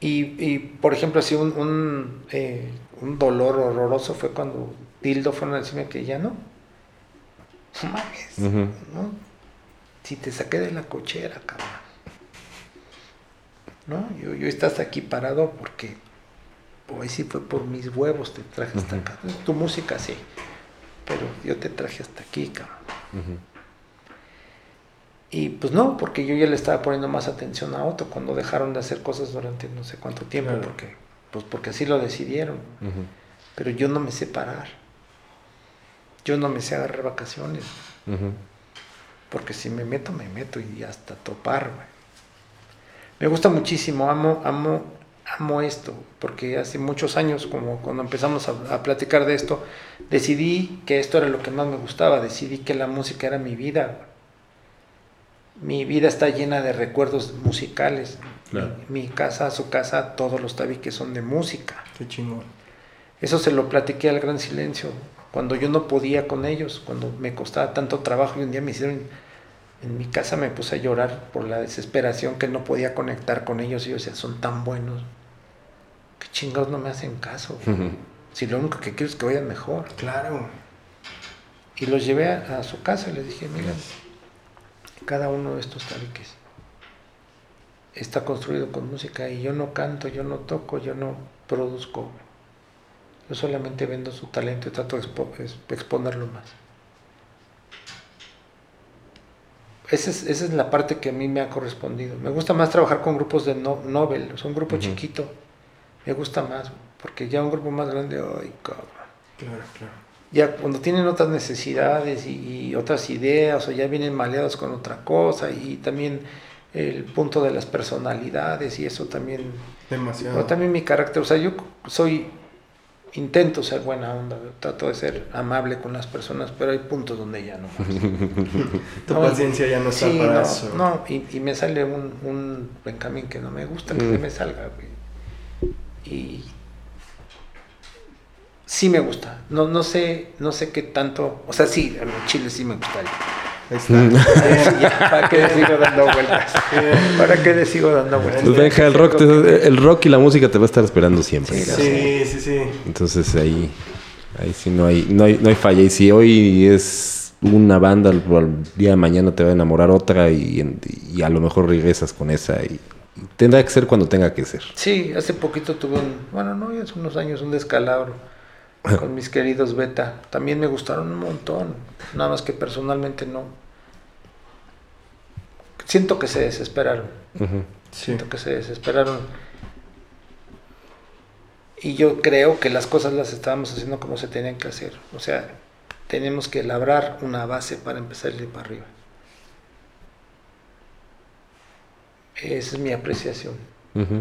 Y, y, por ejemplo, así un, un, eh, un dolor horroroso fue cuando Dildo fueron a decirme que ya no. No mames. ¿no? Si te saqué de la cochera, cabrón. ¿No? Yo, yo estás aquí parado porque, hoy sí fue por mis huevos, te traje hasta acá. Tu música sí, pero yo te traje hasta aquí, cabrón. Y pues no, porque yo ya le estaba poniendo más atención a Otto cuando dejaron de hacer cosas durante no sé cuánto tiempo, Claro. porque, pues porque así lo decidieron. Pero yo no me sé parar. Yo no me sé agarrar vacaciones. Porque si me meto, me meto y hasta topar, güey. Me gusta muchísimo, amo, amo, amo esto, porque hace muchos años, como cuando empezamos a, a platicar de esto, decidí que esto era lo que más me gustaba, decidí que la música era mi vida. Mi vida está llena de recuerdos musicales. Claro. Mi, mi casa, su casa, todos los tabiques son de música. Qué chingón. Eso se lo platiqué al gran silencio, cuando yo no podía con ellos, cuando me costaba tanto trabajo y un día me hicieron, en mi casa me puse a llorar por la desesperación que no podía conectar con ellos y yo decía, son tan buenos, que chingados no me hacen caso, si lo único que quiero es que vayan mejor. Claro. Y los llevé a, a su casa y les dije, miren, cada uno de estos tabiques está construido con música y yo no canto, yo no toco, yo no produzco. Yo solamente vendo su talento y trato de expo- exponerlo más. Esa es, esa es la parte que a mí me ha correspondido. Me gusta más trabajar con grupos de no, Nobel, o sea, un grupo chiquito. Me gusta más, porque ya un grupo más grande, ay, cabrón Claro, claro. ya cuando tienen otras necesidades y, y otras ideas o ya vienen maleados con otra cosa y también el punto de las personalidades y eso también Demasiado. pero también mi carácter o sea yo soy intento ser buena onda trato de ser amable con las personas pero hay puntos donde ya no. Tu No, paciencia ya no está sí, para no, eso. no, y, y me sale un, un Benjamín que no me gusta que Mm. me salga, güey. Y sí me gusta. No, no sé, no sé qué tanto. O sea, sí, mí Chile sí me gustaría. Ahí está. Bien, ya, ¿Para qué le sigo dando vueltas? ¿Para qué le sigo dando vueltas? Pues el rock, te- el rock y la música te va a estar esperando siempre. Sí, Sí, sí, sí. Entonces ahí, ahí sí no hay, no hay, no hay falla. Y si hoy es una banda, al, al día de mañana te va a enamorar otra y, y a lo mejor regresas con esa. Y, tendrá que ser cuando tenga que ser. Sí, hace poquito tuve un, bueno, no, ya hace unos años un descalabro con mis queridos Beta. También me gustaron un montón, nada más que personalmente no. Siento que se desesperaron, siento que se desesperaron. Y yo creo que las cosas las estábamos haciendo como se tenían que hacer. O sea, tenemos que labrar una base para empezar a ir para arriba. Esa es mi apreciación.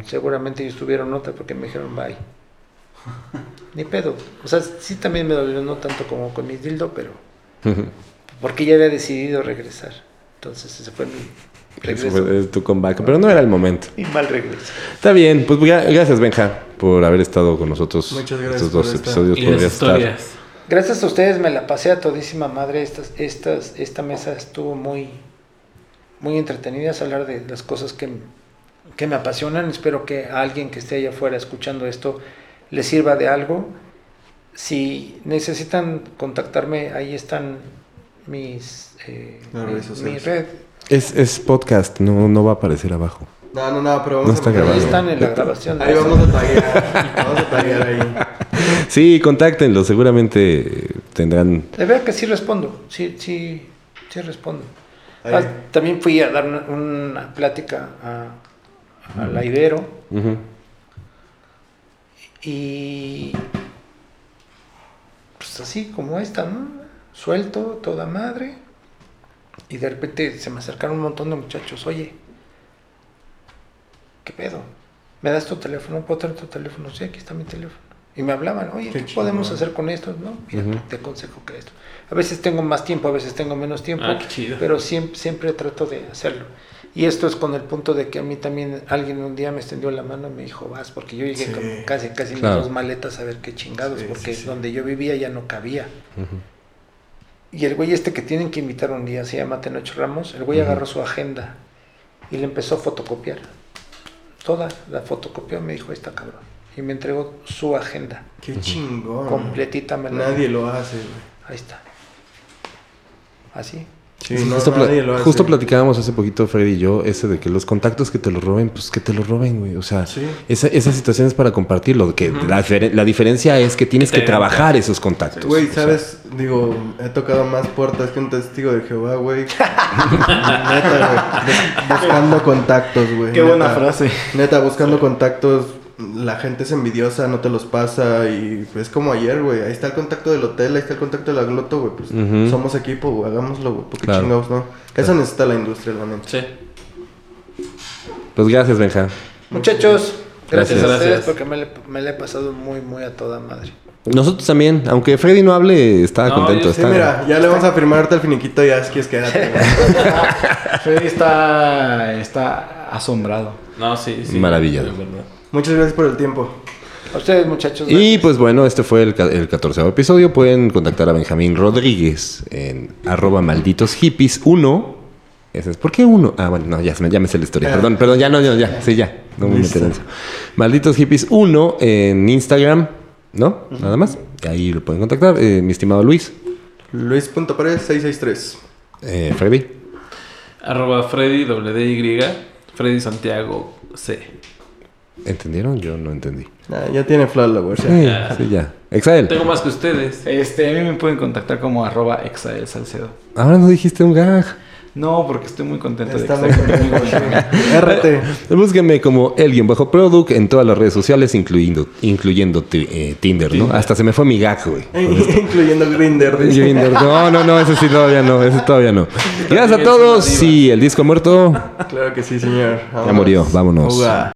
Seguramente ellos tuvieron nota porque me dijeron bye. Ni pedo. O sea, sí también me dolió, no tanto como con mi dildo, pero porque ya había decidido regresar. Entonces ese fue mi. Fue, eh, tu comeback. Pero no era el momento. Mi mal regreso. Está bien. Pues gra- gracias, Benja, por haber estado con nosotros. Muchas gracias Estos dos episodios. Y las Podrías estar- historias. Gracias a ustedes me la pasé a todísima madre. Estas, estas, esta mesa estuvo muy, muy entretenida. Es hablar de las cosas que, que me apasionan. Espero que a alguien que esté allá afuera escuchando esto le sirva de algo. Si necesitan contactarme, ahí están mis, eh, mi- mi red. Es, es podcast, no, no va a aparecer abajo. No, no, no, pero vamos No a está Ahí grabado. están en la grabación. Ahí vamos a taguear. vamos a taguear ahí. Sí, contáctenlo, seguramente tendrán... De verdad que sí respondo, sí, sí, sí respondo. Ah, también fui a dar una, una plática a, al Ibero Ujú. y pues así como esta, ¿no? Suelto, toda madre. Y de repente se me acercaron un montón de muchachos, oye, ¿qué pedo? ¿Me das tu teléfono? ¿Puedo tener tu teléfono? Sí, aquí está mi teléfono. Y me hablaban, oye, Qué ¿qué podemos hacer con esto? No, mira, te aconsejo que esto. A veces tengo más tiempo, a veces tengo menos tiempo, Ah, qué chido. pero siempre, siempre trato de hacerlo. Y esto es con el punto de que a mí también alguien un día me extendió la mano y me dijo, vas, porque yo llegué Sí. con casi, casi Claro. mis dos maletas a ver qué chingados, Sí, porque sí, donde yo vivía ya no cabía. Y el güey este que tienen que invitar un día, se llama Tenoch Ramos, el güey agarró su agenda y le empezó a fotocopiar. Toda la fotocopió, me dijo, ahí está cabrón. Y me entregó su agenda, Qué chingón. completita. Me la- Nadie lo hace, güey. Ahí está. Así. Sí, no, justo, platicábamos hace poquito, Freddy y yo, ese de que los contactos que te los roben, pues que te los roben, güey. O sea, Sí. esa, esa situación es para compartirlo. Que la, diferen- la diferencia es que tienes que trabajar esos contactos. Güey, O sea, ¿sabes? Digo, he tocado más puertas que un testigo de Jehová, güey. Neta, güey. Bus- Buscando contactos, güey. Qué buena frase. Neta, buscando contactos. La gente es envidiosa, no te los pasa. Y es como ayer, güey. Ahí está el contacto del hotel, ahí está el contacto de la gloto, güey. Pues somos equipo, güey. Hagámoslo, güey. Porque Claro. chingados, ¿no? Eso necesita la industria, la neta. Sí. Pues gracias, Benja. Muchachos, gracias, Gracias. a ustedes Gracias. porque me le, me le he pasado muy, muy a toda madre. Nosotros también, aunque Freddy no hable, estaba No, contento. yo Sí, está- mira, ya le vamos a firmar ahorita el finiquito ya, si quieres quédate. güey. Freddy está, está asombrado. No, sí, sí. Maravilla. En verdad. Muchas gracias por el tiempo. A ustedes, muchachos. Y pues bueno, este fue el, ca- el 14 episodio. Pueden contactar a Benjamín Rodríguez en arroba malditos hippies 1. Ese es, ¿Por qué uno? Ah, bueno, no, ya, ya me sé la historia. Ah. Perdón, perdón, ya no, no, ya, sí, ya. No me Listo. meteré en eso. Malditos hippies 1 en Instagram, ¿no? Nada más. Ahí lo pueden contactar. Eh, mi estimado Luis, Luis.pared 663. eh, Freddy. Arroba Freddy WDY. Freddy Santiago C. ¿Entendieron? Yo no entendí. Ah, ya tiene follower. Sí, ya. sí, ya. Exael. Tengo más que ustedes. Este, a mí me pueden contactar como arroba exael salcedo. Ahora no dijiste un gag. No, porque estoy muy contento Está de conmigo. RT. Búsquenme como el-product en todas las redes sociales, incluyendo, incluyendo eh, Tinder, ¿no? Hasta se me fue mi gag, güey. Incluyendo Grinder. Tinder. No, no, no, ese sí todavía no, ese todavía no. Gracias a todos. Sí, el disco muerto Claro que sí, señor. ya murió. Vámonos. Uga.